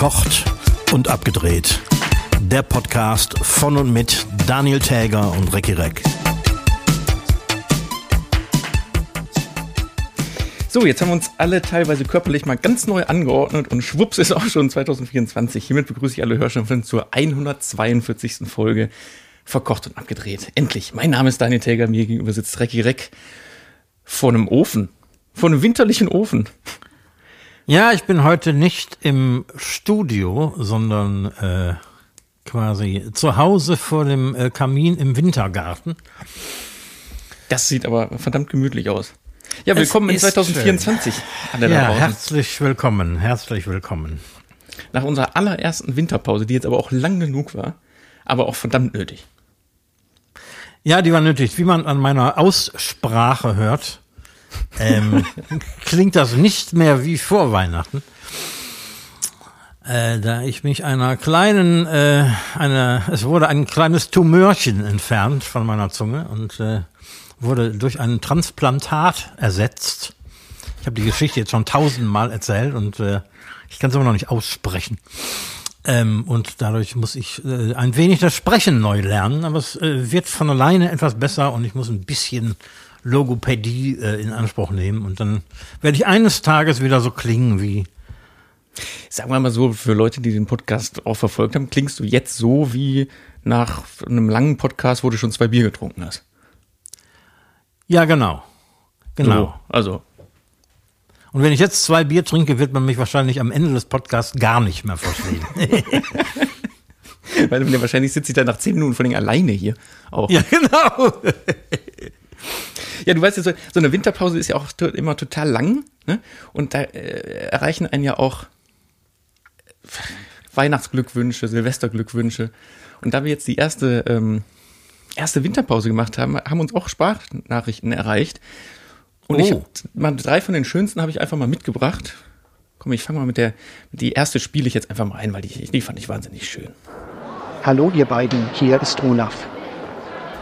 Verkocht und abgedreht. Der Podcast von und mit Daniel Täger und Recki Reck. So, jetzt haben wir uns alle teilweise körperlich mal ganz neu angeordnet und schwupps ist auch schon 2024. Hiermit begrüße ich alle Hörschaften zur 142. Folge Verkocht und abgedreht. Endlich. Mein Name ist Daniel Täger, mir gegenüber sitzt Recki Reck vor einem Ofen. Vor einem winterlichen Ofen. Ja, ich bin heute nicht im Studio, sondern äh, quasi zu Hause vor dem äh, Kamin im Wintergarten. Das sieht aber verdammt gemütlich aus. Ja, willkommen in 2024. Alle ja, herzlich willkommen, herzlich willkommen. Nach unserer allerersten Winterpause, die jetzt aber auch lang genug war, aber auch verdammt nötig. Ja, die war nötig. Wie man an meiner Aussprache hört, ähm, klingt das nicht mehr wie vor Weihnachten. Äh, da ich mich einer kleinen, äh, einer, es wurde ein kleines Tumörchen entfernt von meiner Zunge und äh, wurde durch ein Transplantat ersetzt. Ich habe die Geschichte jetzt schon tausendmal erzählt und äh, ich kann es immer noch nicht aussprechen. Ähm, und dadurch muss ich äh, ein wenig das Sprechen neu lernen, aber es äh, wird von alleine etwas besser und ich muss ein bisschen Logopädie äh, in Anspruch nehmen und dann werde ich eines Tages wieder so klingen wie. Sagen wir mal so, für Leute, die den Podcast auch verfolgt haben, klingst du jetzt so wie nach einem langen Podcast, wo du schon zwei Bier getrunken hast. Ja, genau. Genau. So, also. Und wenn ich jetzt zwei Bier trinke, wird man mich wahrscheinlich am Ende des Podcasts gar nicht mehr verstehen. Weil wahrscheinlich sitze ich dann nach zehn Minuten vor allem alleine hier auch. Ja, genau. Ja, du weißt ja, so, so eine Winterpause ist ja auch immer total lang. Ne? Und da äh, erreichen einen ja auch Weihnachtsglückwünsche, Silvesterglückwünsche. Und da wir jetzt die erste, ähm, erste Winterpause gemacht haben, haben uns auch Sprachnachrichten erreicht. Und oh. ich hab, mal drei von den schönsten habe ich einfach mal mitgebracht. Komm, ich fange mal mit der, die erste spiele ich jetzt einfach mal ein, weil die, die fand ich wahnsinnig schön. Hallo ihr beiden, hier ist Olaf.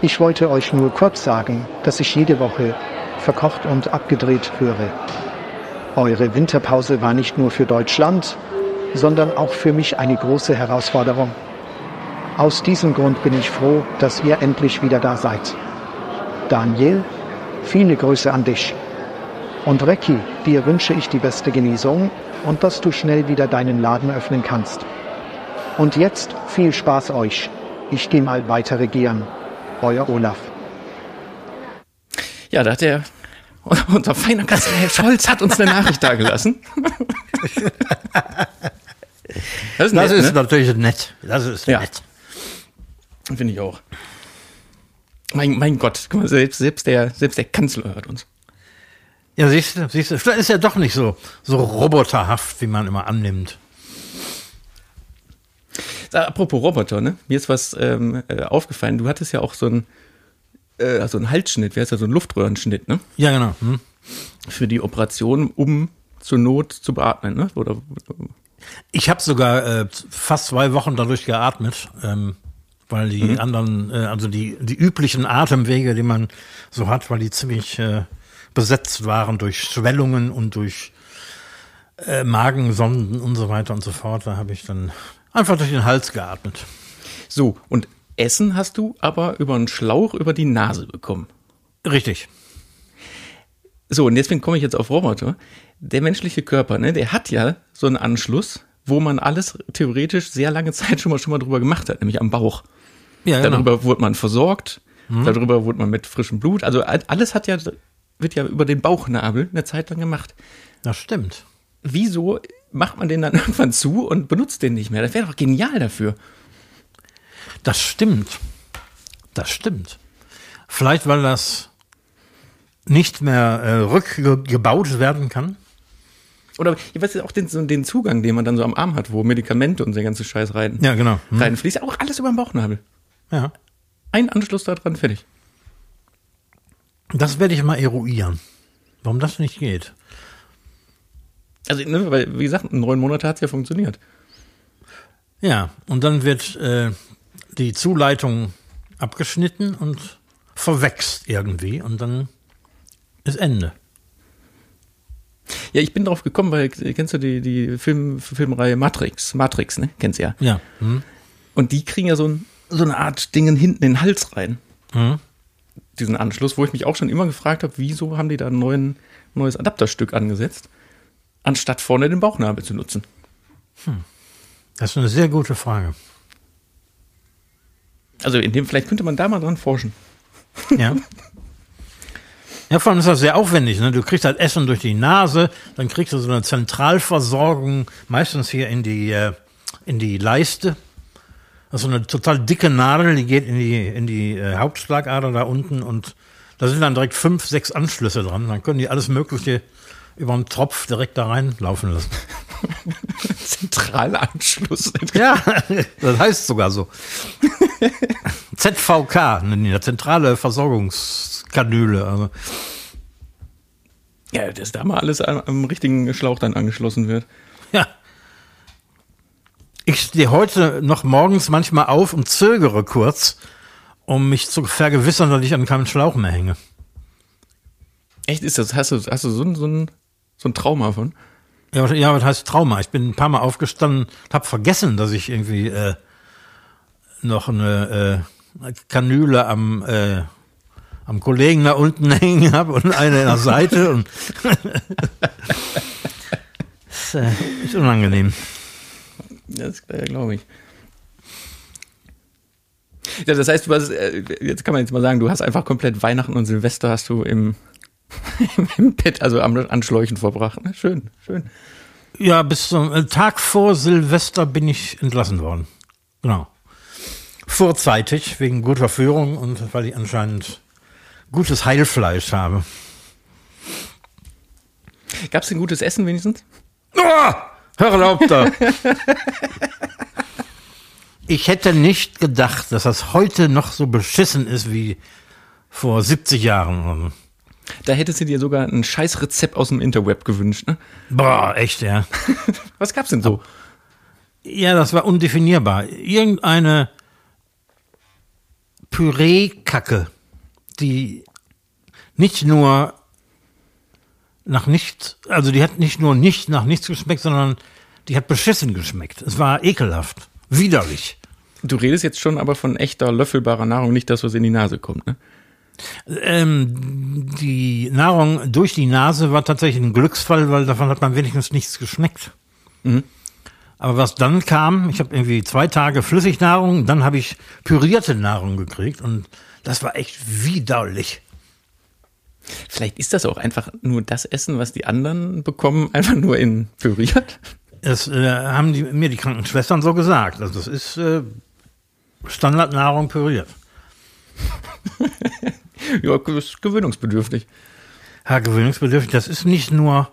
Ich wollte euch nur kurz sagen, dass ich jede Woche verkocht und abgedreht höre. Eure Winterpause war nicht nur für Deutschland, sondern auch für mich eine große Herausforderung. Aus diesem Grund bin ich froh, dass ihr endlich wieder da seid. Daniel, viele Grüße an dich. Und Recki, dir wünsche ich die beste Genesung und dass du schnell wieder deinen Laden öffnen kannst. Und jetzt viel Spaß euch. Ich gehe mal weiter regieren. Euer Olaf. Ja, da hat der unser feiner Kanzler Herr Scholz hat uns eine Nachricht dagelassen. Das ist, nett, das ist ne? natürlich nett. Das ist ja. nett. Finde ich auch. Mein, mein Gott, guck mal, selbst, selbst, der, selbst der Kanzler hört uns. Ja, siehst du, siehst du, ist er doch nicht so, so roboterhaft, wie man immer annimmt. Apropos Roboter, ne? Mir ist was ähm, äh, aufgefallen. Du hattest ja auch so einen, äh, so einen Halsschnitt, wie heißt das, so einen Luftröhrenschnitt, ne? Ja, genau. Hm. Für die Operation, um zur Not zu beatmen, ne? Oder, ich habe sogar äh, fast zwei Wochen dadurch geatmet, ähm, weil die mhm. anderen, äh, also die, die üblichen Atemwege, die man so hat, weil die ziemlich äh, besetzt waren durch Schwellungen und durch äh, Magensonden und so weiter und so fort. Da habe ich dann Einfach durch den Hals geatmet. So, und Essen hast du aber über einen Schlauch über die Nase bekommen. Richtig. So, und deswegen komme ich jetzt auf Roboter. Der menschliche Körper, ne, der hat ja so einen Anschluss, wo man alles theoretisch sehr lange Zeit schon mal schon mal drüber gemacht hat, nämlich am Bauch. Ja, genau. Darüber wurde man versorgt, mhm. darüber wurde man mit frischem Blut, also alles hat ja, wird ja über den Bauchnabel eine Zeit lang gemacht. Das stimmt. Wieso macht man den dann irgendwann zu und benutzt den nicht mehr. Das wäre doch genial dafür. Das stimmt. Das stimmt. Vielleicht, weil das nicht mehr äh, rückgebaut werden kann. Oder ich weiß auch den, so den Zugang, den man dann so am Arm hat, wo Medikamente und der ganze Scheiß rein, ja, genau. Hm. reinfließt. Auch alles über den Bauchnabel. Ja. Ein Anschluss da dran, fertig. Das werde ich mal eruieren. Warum das nicht geht. Also, ne, weil, wie gesagt, neun Monate hat es ja funktioniert. Ja, und dann wird äh, die Zuleitung abgeschnitten und verwächst irgendwie und dann ist Ende. Ja, ich bin drauf gekommen, weil kennst du die, die Film, Filmreihe Matrix? Matrix, ne? Kennst du ja. Ja. Hm. Und die kriegen ja so, ein, so eine Art Dingen hinten in den Hals rein. Hm. Diesen Anschluss, wo ich mich auch schon immer gefragt habe, wieso haben die da ein neuen, neues Adapterstück angesetzt, anstatt vorne den Bauchnabel zu nutzen. Das ist eine sehr gute Frage. Also in dem, vielleicht könnte man da mal dran forschen. Ja. Ja, vor allem ist das sehr aufwendig. Ne? Du kriegst halt Essen durch die Nase, dann kriegst du so eine Zentralversorgung, meistens hier in die, äh, in die Leiste. Das ist so eine total dicke Nadel, die geht in die, in die äh, Hauptschlagader da unten und da sind dann direkt fünf, sechs Anschlüsse dran. Dann können die alles Mögliche über einen Tropf direkt da reinlaufen lassen. Zentralanschluss. Ja, das heißt sogar so. ZVK, nennen die, zentrale Versorgungskanüle. Also, Ja, dass da mal alles am, am richtigen Schlauch dann angeschlossen wird. ja. Ich stehe heute noch morgens manchmal auf und zögere kurz, um mich zu vergewissern, dass ich an keinem Schlauch mehr hänge. Echt ist das? Hast du, hast du so, so, ein, so ein Trauma von? Ja, was, ja, was heißt Trauma? Ich bin ein paar Mal aufgestanden, habe vergessen, dass ich irgendwie äh, noch eine äh, Kanüle am äh, am Kollegen da unten hängen habe und eine in der Seite und das äh, ist unangenehm. Das äh, glaube ich. Ja, das heißt, du hast, äh, jetzt kann man jetzt mal sagen, du hast einfach komplett Weihnachten und Silvester hast du im, im Bett, also am, an Schläuchen verbracht. Ne? Schön, schön. Ja, bis zum äh, Tag vor Silvester bin ich entlassen worden. Genau. Vorzeitig, wegen guter Führung und weil ich anscheinend gutes Heilfleisch habe. Gab es denn gutes Essen wenigstens? Oh, hör auf da. Ich hätte nicht gedacht, dass das heute noch so beschissen ist wie vor 70 Jahren. Da hättest du dir sogar ein scheiß Rezept aus dem Interweb gewünscht, ne? Boah, echt, ja. Was gab's denn so? Ja, das war undefinierbar. Irgendeine Püree-Kacke, die nicht nur nach nichts, also die hat nicht nur nicht nach nichts geschmeckt, sondern die hat beschissen geschmeckt. Es war ekelhaft, widerlich. Du redest jetzt schon aber von echter löffelbarer Nahrung, nicht das, was in die Nase kommt, ne? Ähm, die Nahrung durch die Nase war tatsächlich ein Glücksfall, weil davon hat man wenigstens nichts geschmeckt. Mhm. Aber was dann kam, ich habe irgendwie zwei Tage Flüssignahrung, dann habe ich pürierte Nahrung gekriegt und das war echt widerlich. Vielleicht ist das auch einfach nur das Essen, was die anderen bekommen, einfach nur in püriert. Das äh, haben die, mir die Krankenschwestern so gesagt. Also das ist äh, Standardnahrung püriert. ja, das ist gewöhnungsbedürftig. Ja, gewöhnungsbedürftig, das ist nicht nur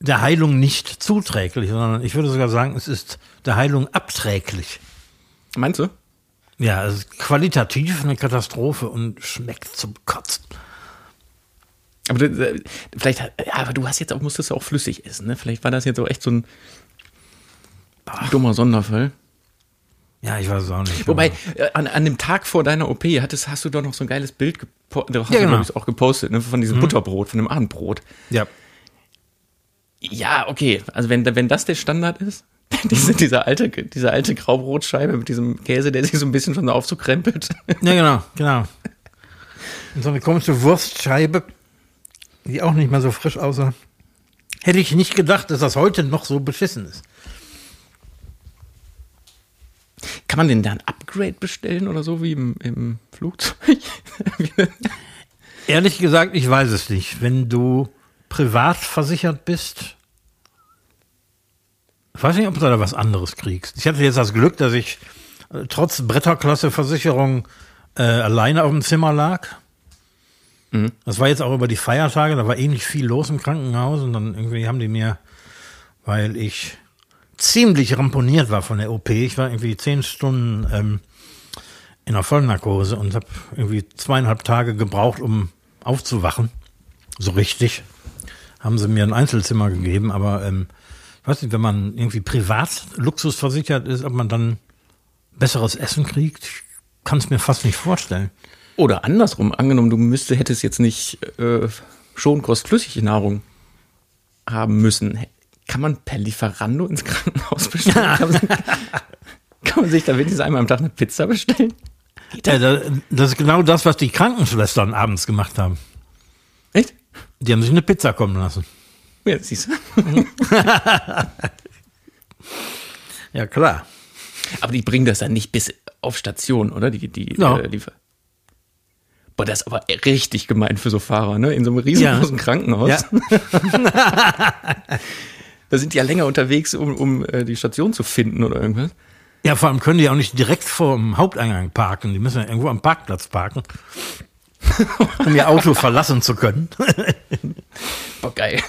der Heilung nicht zuträglich, sondern ich würde sogar sagen, es ist der Heilung abträglich. Meinst du? Ja, es ist qualitativ eine Katastrophe und schmeckt zum Kotzen. Aber du, äh, vielleicht, ja, aber du hast jetzt auch, musstest du auch flüssig essen, ne? Vielleicht war das jetzt auch echt so ein dummer Sonderfall. Ja, ich weiß es auch nicht. Wobei, äh, an, an dem Tag vor deiner OP hattest, hast du doch noch so ein geiles Bild gepostet, hast Ja, du, genau. ich, auch gepostet, ne? Von diesem Butterbrot, von dem Abendbrot. ja. Ja, okay. Also wenn, wenn das der Standard ist, diese, diese, alte, diese alte Graubrotscheibe mit diesem Käse, der sich so ein bisschen schon aufzukrempelt. Ja, genau, genau. Und so eine komische Wurstscheibe, die auch nicht mehr so frisch aussah. Hätte ich nicht gedacht, dass das heute noch so beschissen ist. Kann man denn da ein Upgrade bestellen oder so wie im, im Flugzeug? Ehrlich gesagt, ich weiß es nicht. Wenn du privat versichert bist, ich weiß nicht, ob du da was anderes kriegst. Ich hatte jetzt das Glück, dass ich äh, trotz Bretterklasse-Versicherung äh, alleine auf dem Zimmer lag. Das war jetzt auch über die Feiertage, da war eh nicht viel los im Krankenhaus und dann irgendwie haben die mir, weil ich ziemlich ramponiert war von der OP, ich war irgendwie zehn Stunden ähm, in der Vollnarkose und habe irgendwie zweieinhalb Tage gebraucht, um aufzuwachen. So richtig. Haben sie mir ein Einzelzimmer gegeben, aber ähm, ich weiß nicht, wenn man irgendwie privat luxusversichert ist, ob man dann besseres Essen kriegt. Kann es mir fast nicht vorstellen. Oder andersrum, angenommen, du müsste, hättest jetzt nicht äh, Schonkost-flüssige Nahrung haben müssen, kann man per Lieferando ins Krankenhaus bestellen? Kann man, kann man sich da wenigstens einmal am Tag eine Pizza bestellen? Ja, das ist genau das, was die Krankenschwestern abends gemacht haben. Echt? Die haben sich eine Pizza kommen lassen. Ja, siehst du. Ja, klar. Aber die bringen das dann nicht bis auf Station, oder? Die, die, Ja. äh, Liefer Boah, das ist aber richtig gemein für so Fahrer, ne? In so einem riesengroßen Ja. Krankenhaus. Ja. Da sind die ja länger unterwegs, um, um äh, die Station zu finden oder irgendwas. ja, vor allem können die auch nicht direkt vor dem Haupteingang parken. Die müssen ja irgendwo am Parkplatz parken, um ihr Auto verlassen zu können. Boah, geil.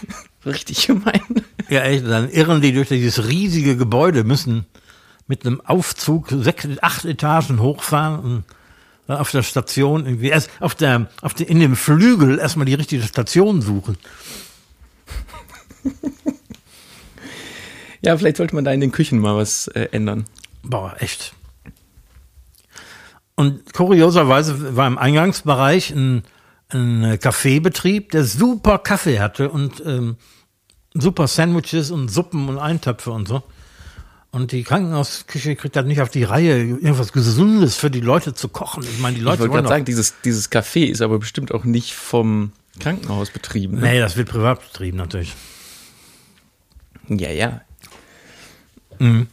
Richtig gemein. Ja, echt, dann irren die durch dieses riesige Gebäude, müssen mit einem Aufzug sechs, acht Etagen hochfahren und dann auf der Station irgendwie erst auf der, auf der, in dem Flügel erstmal die richtige Station suchen. Ja, vielleicht sollte man da in den Küchen mal was äh, ändern. Boah, echt. Und kurioserweise war im Eingangsbereich ein, ein Kaffeebetrieb, der super Kaffee hatte und ähm, super Sandwiches und Suppen und Eintöpfe und so. Und die Krankenhausküche kriegt das nicht auf die Reihe, irgendwas Gesundes für die Leute zu kochen. Ich meine, die Ich Leute wollte wollen gerade sagen, dieses, dieses Café ist aber bestimmt auch nicht vom Krankenhaus betrieben. Ne? Nee, das wird privat betrieben natürlich. Ja, ja. Mhm.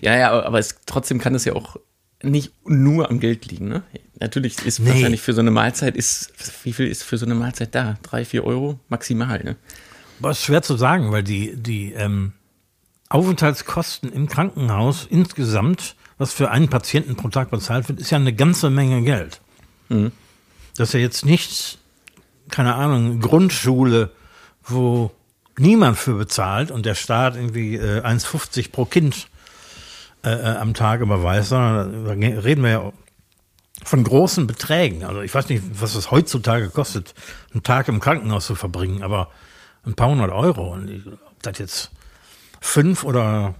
Ja, ja, aber es, trotzdem kann es ja auch nicht nur am Geld liegen. Ne? Natürlich ist Nee. wahrscheinlich für so eine Mahlzeit ist, wie viel ist für so eine Mahlzeit da? Drei, vier Euro maximal. Ne? Aber ist schwer zu sagen, weil die, die ähm, Aufenthaltskosten im Krankenhaus insgesamt, was für einen Patienten pro Tag bezahlt wird, ist ja eine ganze Menge Geld. Das ist ja jetzt nicht, keine Ahnung, Grundschule, wo niemand für bezahlt und der Staat irgendwie äh, 1,50 pro Kind äh, äh, am Tag überweist, sondern da reden wir ja von großen Beträgen. Also ich weiß nicht, was es heutzutage kostet, einen Tag im Krankenhaus zu verbringen, aber ein paar hundert Euro. Und ob das jetzt fünf oder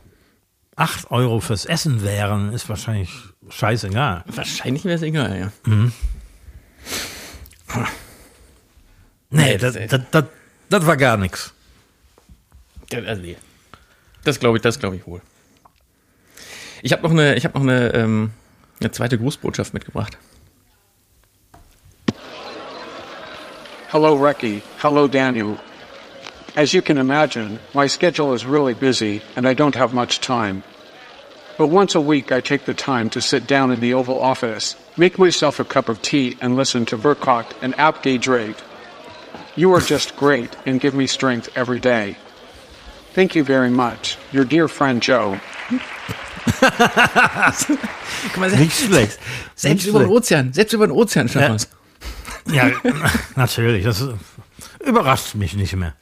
acht Euro fürs Essen wären, ist wahrscheinlich scheißegal. Wahrscheinlich wäre es egal, ja. Nee, das- das, das, das, das war gar nichts. Also, nee. Das glaube ich, das glaube ich wohl. Ich habe noch eine, ich noch eine, ähm, eine zweite Grußbotschaft mitgebracht. Hello, Reki. Hello, Daniel. As you can imagine, my schedule is really busy and I don't have much time. But once a week, I take the time to sit down in the Oval Office, make myself a cup of tea, and listen to Burkhardt and Apke Drake. You are just great and give me strength every day. Thank you very much. Your dear friend Joe. Guck mal, Nicht schlecht. selbst Nicht über den. Ozean, selbst über den Ozean schaffen Ja. Ja, natürlich. Das überrascht mich nicht mehr.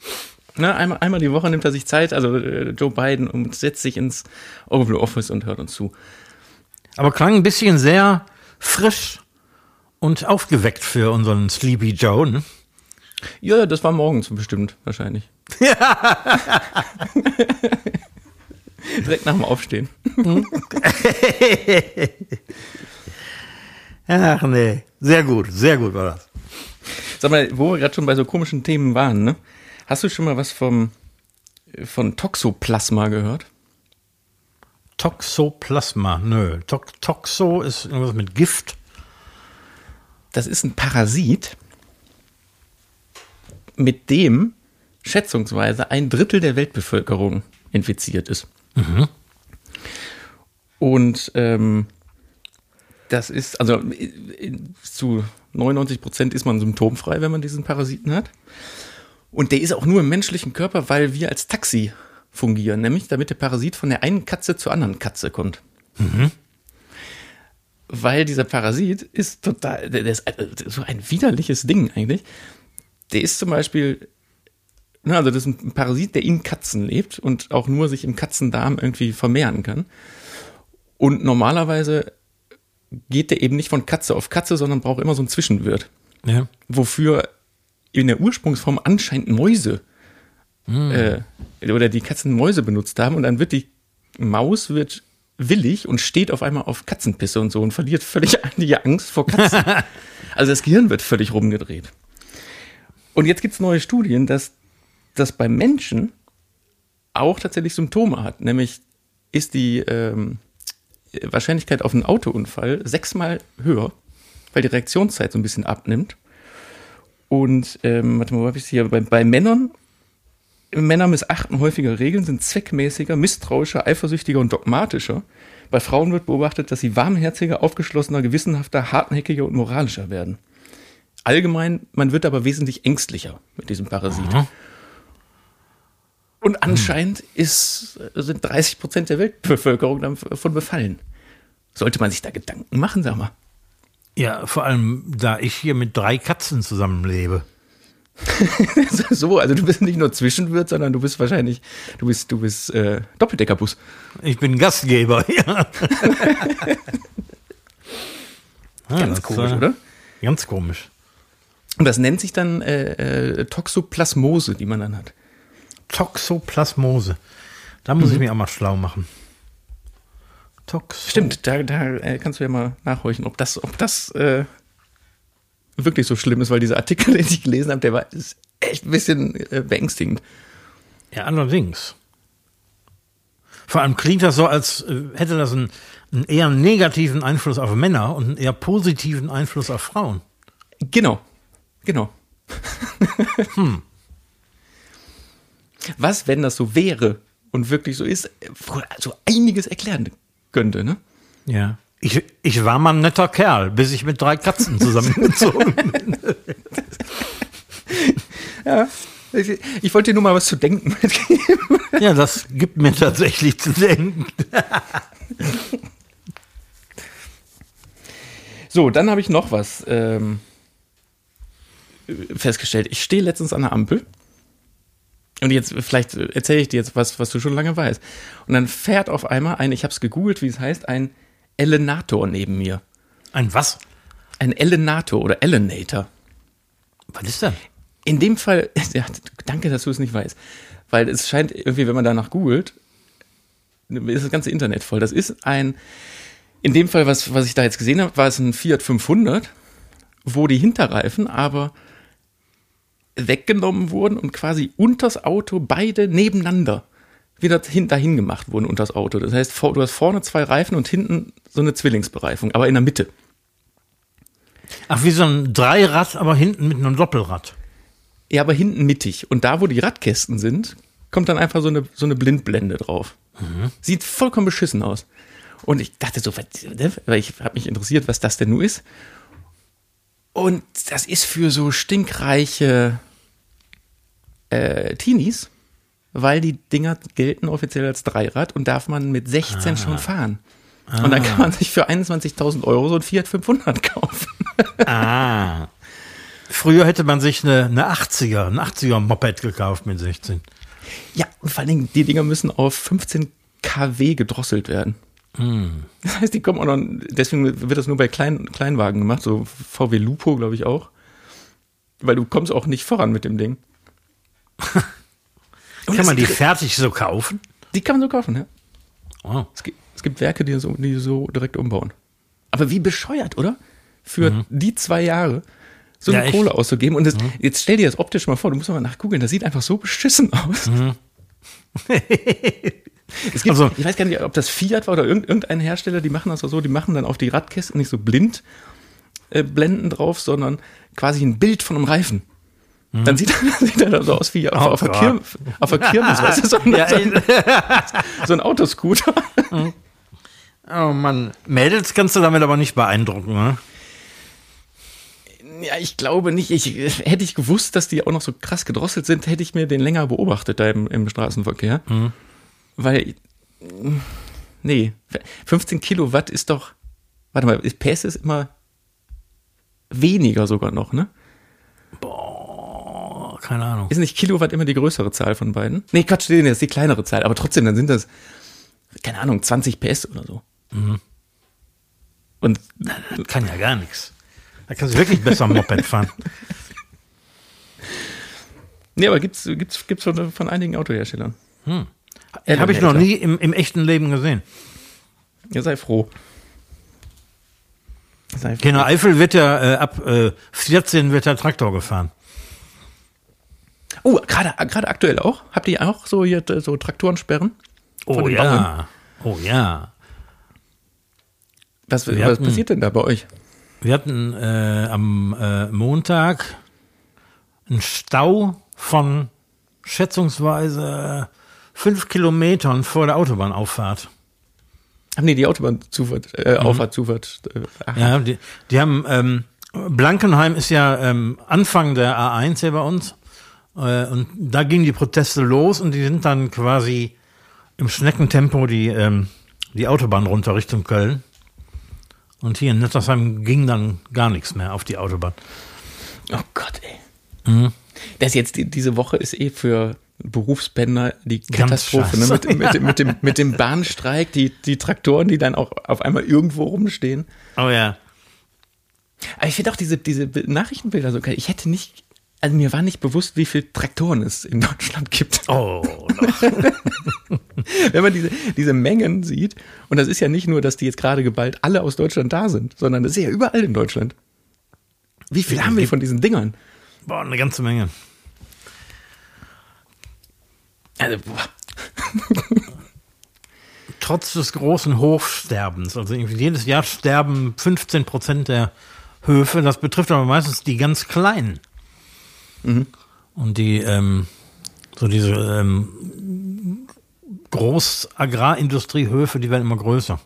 Ne, einmal, einmal die Woche nimmt er sich Zeit, also äh, Joe Biden, und setzt sich ins Oval Office und hört uns zu. Aber klang ein bisschen sehr frisch und aufgeweckt für unseren Sleepy Joe. Ne? Ja, das war morgens bestimmt, wahrscheinlich. Direkt nach dem Aufstehen. Ach nee, sehr gut, sehr gut war das. Sag mal, wo wir gerade schon bei so komischen Themen waren, ne? Hast du schon mal was vom, von Toxoplasma gehört? Toxoplasma, nö. Tox Toxo ist irgendwas mit Gift. Das ist ein Parasit, mit dem schätzungsweise ein Drittel der Weltbevölkerung infiziert ist. Und ähm, das ist, also zu 99 Prozent ist man symptomfrei, wenn man diesen Parasiten hat. Und der ist auch nur im menschlichen Körper, weil wir als Taxi fungieren, nämlich damit der Parasit von der einen Katze zur anderen Katze kommt. Weil dieser Parasit ist total, der ist äh, so ein widerliches Ding eigentlich. Der ist zum Beispiel, also das ist ein Parasit, der in Katzen lebt und auch nur sich im Katzendarm irgendwie vermehren kann. Und normalerweise geht der eben nicht von Katze auf Katze, sondern braucht immer so einen Zwischenwirt. Ja. Wofür in der Ursprungsform anscheinend Mäuse äh, oder die Katzen Mäuse benutzt haben und dann wird die Maus wird willig und steht auf einmal auf Katzenpisse und so und verliert völlig die Angst vor Katzen. Also das Gehirn wird völlig rumgedreht. Und jetzt gibt es neue Studien, dass das beim Menschen auch tatsächlich Symptome hat. Nämlich ist die ähm, Wahrscheinlichkeit auf einen Autounfall sechsmal höher, weil die Reaktionszeit so ein bisschen abnimmt. Und ähm, warte mal, wo habe ich hier? Bei, bei Männern, Männer missachten häufiger Regeln, sind zweckmäßiger, misstrauischer, eifersüchtiger und dogmatischer. Bei Frauen wird beobachtet, dass sie warmherziger, aufgeschlossener, gewissenhafter, hartnäckiger und moralischer werden. Allgemein, man wird aber wesentlich ängstlicher mit diesem Parasit. Mhm. Und anscheinend ist, sind 30 Prozent der Weltbevölkerung davon befallen. Sollte man sich da Gedanken machen, sag mal. Ja, vor allem, da ich hier mit drei Katzen zusammenlebe. so, also du bist nicht nur Zwischenwirt, sondern du bist wahrscheinlich, du bist, du bist äh, Doppeldeckerbus. Ich bin Gastgeber, ja. ganz das, komisch, äh, oder? Ganz komisch. Und das nennt sich dann äh, äh, Toxoplasmose, die man dann hat. Toxoplasmose. Da muss mhm. ich mich auch mal schlau machen. Toxo. Stimmt, da, da äh, kannst du ja mal nachhorchen, ob das, ob das äh, wirklich so schlimm ist, weil dieser Artikel, den ich gelesen habe, der war echt ein bisschen äh, beängstigend. Ja, allerdings. Vor allem klingt das so, als äh, hätte das einen, einen eher negativen Einfluss auf Männer und einen eher positiven Einfluss auf Frauen. Genau, genau. hm. Was, wenn das so wäre und wirklich so ist, so einiges erklären könnte, ne? Ja. Ich, ich war mal ein netter Kerl, bis ich mit drei Katzen zusammengezogen bin. ja. Ich, ich, wollte dir nur mal was zu denken mitgeben. Ja, das gibt mir tatsächlich zu denken. so, dann habe ich noch was ähm, festgestellt. Ich stehe letztens an der Ampel und jetzt, vielleicht erzähle ich dir jetzt was, was du schon lange weißt. Und dann fährt auf einmal ein, ich habe es gegoogelt, wie es heißt, ein Elenator neben mir. Ein was? Ein Elenator oder Elenator. Was ist das? In dem Fall, ja, danke, dass du es nicht weißt. Weil es scheint irgendwie, wenn man danach googelt, ist das ganze Internet voll. Das ist ein, in dem Fall, was, was ich da jetzt gesehen habe, war es ein Fiat 500, wo die Hinterreifen aber weggenommen wurden und quasi unters Auto beide nebeneinander wieder hin, dahin gemacht wurden unters Auto. Das heißt, du hast vorne zwei Reifen und hinten so eine Zwillingsbereifung, aber in der Mitte. Ach, wie so ein Dreirad, aber hinten mit einem Doppelrad. Ja, aber hinten mittig. Und da, wo die Radkästen sind, kommt dann einfach so eine, so eine Blindblende drauf. Mhm. Sieht vollkommen beschissen aus. Und ich dachte so, ne, weil ich habe mich interessiert, was das denn nun ist. Und das ist für so stinkreiche äh, Teenies, weil die Dinger gelten offiziell als Dreirad und darf man mit 16 ah. schon fahren. Ah. Und dann kann man sich für 21.000 Euro so ein Fiat 500 kaufen. ah. Früher hätte man sich eine, eine 80er, ein 80er Moped gekauft mit 16. Ja, und vor allen Dingen, die Dinger müssen auf 15 kW gedrosselt werden. Mm. Das heißt, die kommen auch noch, deswegen wird das nur bei Klein, Kleinwagen gemacht, so VW Lupo, glaube ich auch. Weil du kommst auch nicht voran mit dem Ding. kann man die fertig so kaufen? Die kann man so kaufen, ja. Oh. Es, gibt, es gibt Werke, die so, die so direkt umbauen. Aber wie bescheuert, oder? Für mhm. die zwei Jahre so eine ja, Kohle auszugeben. Und das, mhm. jetzt stell dir das optisch mal vor, du musst mal nachgoogeln, das sieht einfach so beschissen aus. Mhm. Es gibt, also, ich weiß gar nicht, ob das Fiat war oder irgendein Hersteller, die machen das so, die machen dann auf die Radkästen nicht so blind äh, Blenden drauf, sondern quasi ein Bild von einem Reifen. Mhm. Dann sieht, er, sieht er so aus wie auf, oh, auf, der, Kirmes, auf der Kirmes, weißt du, so ein, ja, so ein, so ein Autoscooter. Mhm. Oh Mann, Mädels kannst du damit aber nicht beeindrucken, ne? Ja, ich glaube nicht. Ich, hätte ich gewusst, dass die auch noch so krass gedrosselt sind, hätte ich mir den länger beobachtet da im, im Straßenverkehr. Mhm. Weil, nee, 15 Kilowatt ist doch, warte mal, PS ist immer weniger sogar noch, ne? Boah, keine Ahnung. Ist nicht Kilowatt immer die größere Zahl von beiden? Nee, Quatsch, das ist die kleinere Zahl, aber trotzdem, dann sind das, keine Ahnung, 20 PS oder so. Mhm. Und das kann ja gar nichts. Da kannst du wirklich besser Moped fahren. Nee, aber gibt's, gibt's, gibt's von, von einigen Autoherstellern. Hm. Habe ich noch nie im, im echten Leben gesehen. Ja, sei froh. In der Eifel wird ja äh, ab äh, 14 wird der Traktor gefahren. Oh, gerade gerade aktuell auch? Habt ihr auch so hier äh, so Traktorensperren? Oh ja. Bauern? Oh ja. Was, was hatten, passiert denn da bei euch? Wir hatten äh, am äh, Montag einen Stau von schätzungsweise fünf Kilometern vor der Autobahnauffahrt. Ach nee, die Autobahnzufahrt, äh, mhm. Auffahrt, Zufahrt. Äh, ja, die, die haben, ähm, Blankenheim ist ja ähm, Anfang der A1 hier bei uns. Äh, und da gingen die Proteste los und die sind dann quasi im Schneckentempo die, ähm, die Autobahn runter Richtung Köln. Und hier in Nettersheim ging dann gar nichts mehr auf die Autobahn. Oh Gott, ey. Mhm. Das jetzt, diese Woche ist eh für Berufspendler die Katastrophe, ne? mit, mit, mit, dem, mit dem Bahnstreik, die, die Traktoren, die dann auch auf einmal irgendwo rumstehen. Oh ja. Aber ich finde auch diese, diese Nachrichtenbilder so geil. Ich hätte nicht, also mir war nicht bewusst, wie viele Traktoren es in Deutschland gibt. Oh. Wenn man diese, diese Mengen sieht, und das ist ja nicht nur, dass die jetzt gerade geballt alle aus Deutschland da sind, sondern das ist ja überall in Deutschland. Wie viel haben wir von diesen Dingern? Boah, eine ganze Menge. Also, Trotz des großen Hochsterbens, also jedes Jahr sterben 15 Prozent der Höfe, das betrifft aber meistens die ganz kleinen. Mhm. Und die, ähm, so diese ähm, Großagrarindustriehöfe, die werden immer größer.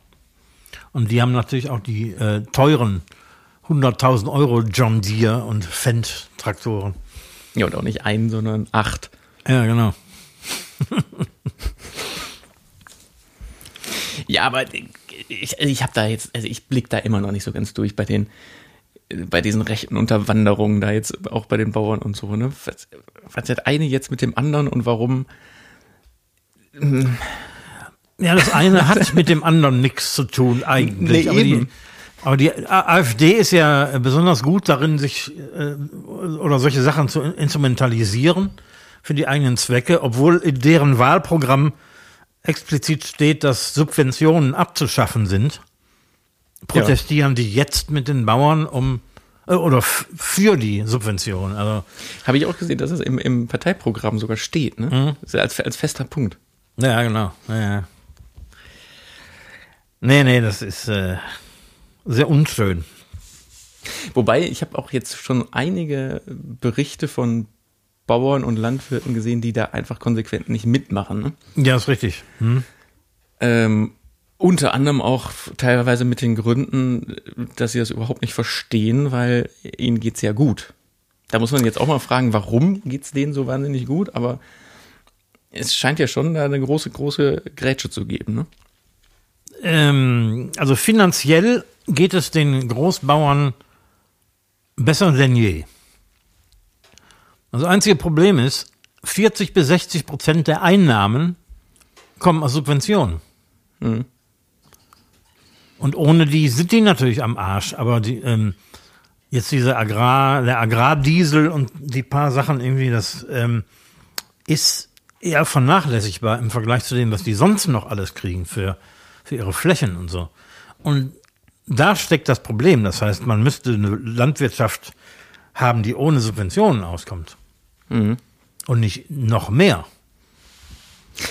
Und die haben natürlich auch die äh, teuren 100.000 Euro John Deere und Fendt Traktoren. Ja, und auch nicht einen, sondern acht. Ja, genau. ja, aber ich, ich habe da jetzt, also ich blick da immer noch nicht so ganz durch bei den, bei diesen rechten Unterwanderungen da jetzt auch bei den Bauern und so, ne? Was, was hat eine jetzt mit dem anderen und warum? Ja, das eine hat mit dem anderen nichts zu tun eigentlich. Nee, aber, die, aber, die, AfD ist ja besonders gut darin, sich äh, oder solche Sachen zu instrumentalisieren für die eigenen Zwecke, obwohl in deren Wahlprogramm explizit steht, dass Subventionen abzuschaffen sind, protestieren ja. die jetzt mit den Bauern um äh, oder für die Subventionen. Also habe ich auch gesehen, dass es im, im Parteiprogramm sogar steht, ne? Mhm. Als, als fester Punkt. Ja, genau. Ja, ja. Nee, nee, das ist äh, sehr unschön. Wobei, ich habe auch jetzt schon einige Berichte von Bauern und Landwirten gesehen, die da einfach konsequent nicht mitmachen. Ne? Ja, ist richtig. Hm. Ähm, unter anderem auch teilweise mit den Gründen, dass sie das überhaupt nicht verstehen, weil ihnen geht's ja gut. Da muss man jetzt auch mal fragen, warum geht's denen so wahnsinnig gut, aber es scheint ja schon da eine große, große Grätsche zu geben. Ne? Ähm, also finanziell geht es den Großbauern besser denn je. Das einzige Problem ist, 40 bis 60 Prozent der Einnahmen kommen aus Subventionen. Mhm. Und ohne die sind die natürlich am Arsch. Aber die, ähm, jetzt diese Agrar, der Agrardiesel und die paar Sachen irgendwie, das ähm, ist eher vernachlässigbar im Vergleich zu dem, was die sonst noch alles kriegen für, für ihre Flächen und so. Und da steckt das Problem. Das heißt, man müsste eine Landwirtschaft haben, die ohne Subventionen auskommt. Mhm. Und nicht noch mehr.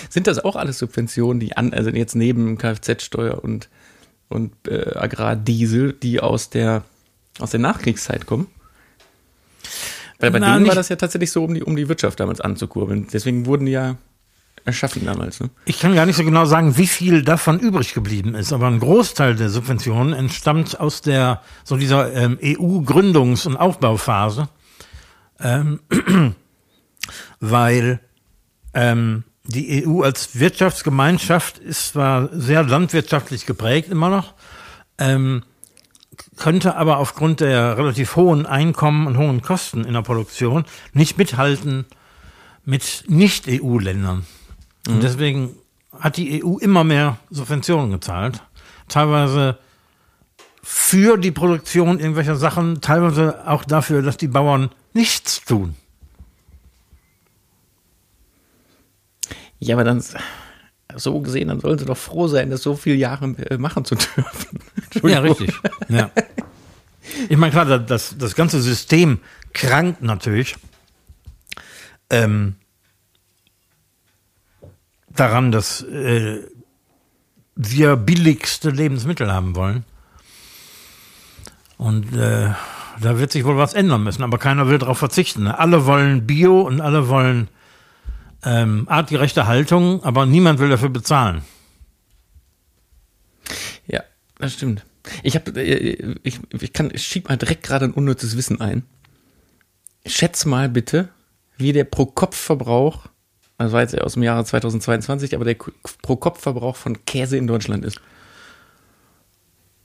Sind das auch alles Subventionen, die an, also jetzt neben Kfz-Steuer und, und äh, Agrardiesel, die aus der, aus der Nachkriegszeit kommen? Weil bei Na, denen war das ja tatsächlich so, um die, um die Wirtschaft damals anzukurbeln. Deswegen wurden die ja erschaffen damals. Ne? Ich kann gar nicht so genau sagen, wie viel davon übrig geblieben ist, aber ein Großteil der Subventionen entstammt aus der so dieser ähm, EU-Gründungs- und Aufbauphase. Ähm, weil ähm, die EU als Wirtschaftsgemeinschaft ist zwar sehr landwirtschaftlich geprägt immer noch, ähm, könnte aber aufgrund der relativ hohen Einkommen und hohen Kosten in der Produktion nicht mithalten mit Nicht-EU-Ländern. Mhm. Und deswegen hat die EU immer mehr Subventionen gezahlt. Teilweise für die Produktion irgendwelcher Sachen, teilweise auch dafür, dass die Bauern nichts tun. Ja, aber dann so gesehen, dann sollen sie doch froh sein, das so viele Jahre äh, machen zu dürfen. Ja, richtig. Ja. Ich meine, klar, das, das ganze System krankt natürlich ähm, daran, dass äh, wir billigste Lebensmittel haben wollen. Und äh, da wird sich wohl was ändern müssen, aber keiner will darauf verzichten. Alle wollen Bio und alle wollen ähm, artgerechte Haltung, aber niemand will dafür bezahlen. Ja, das stimmt. Ich habe, äh, ich, ich kann, ich schieb mal direkt gerade ein unnützes Wissen ein. Schätz mal bitte, wie der Pro-Kopf-Verbrauch, das war jetzt aus dem Jahre 2022, aber der Pro-Kopf-Verbrauch von Käse in Deutschland ist.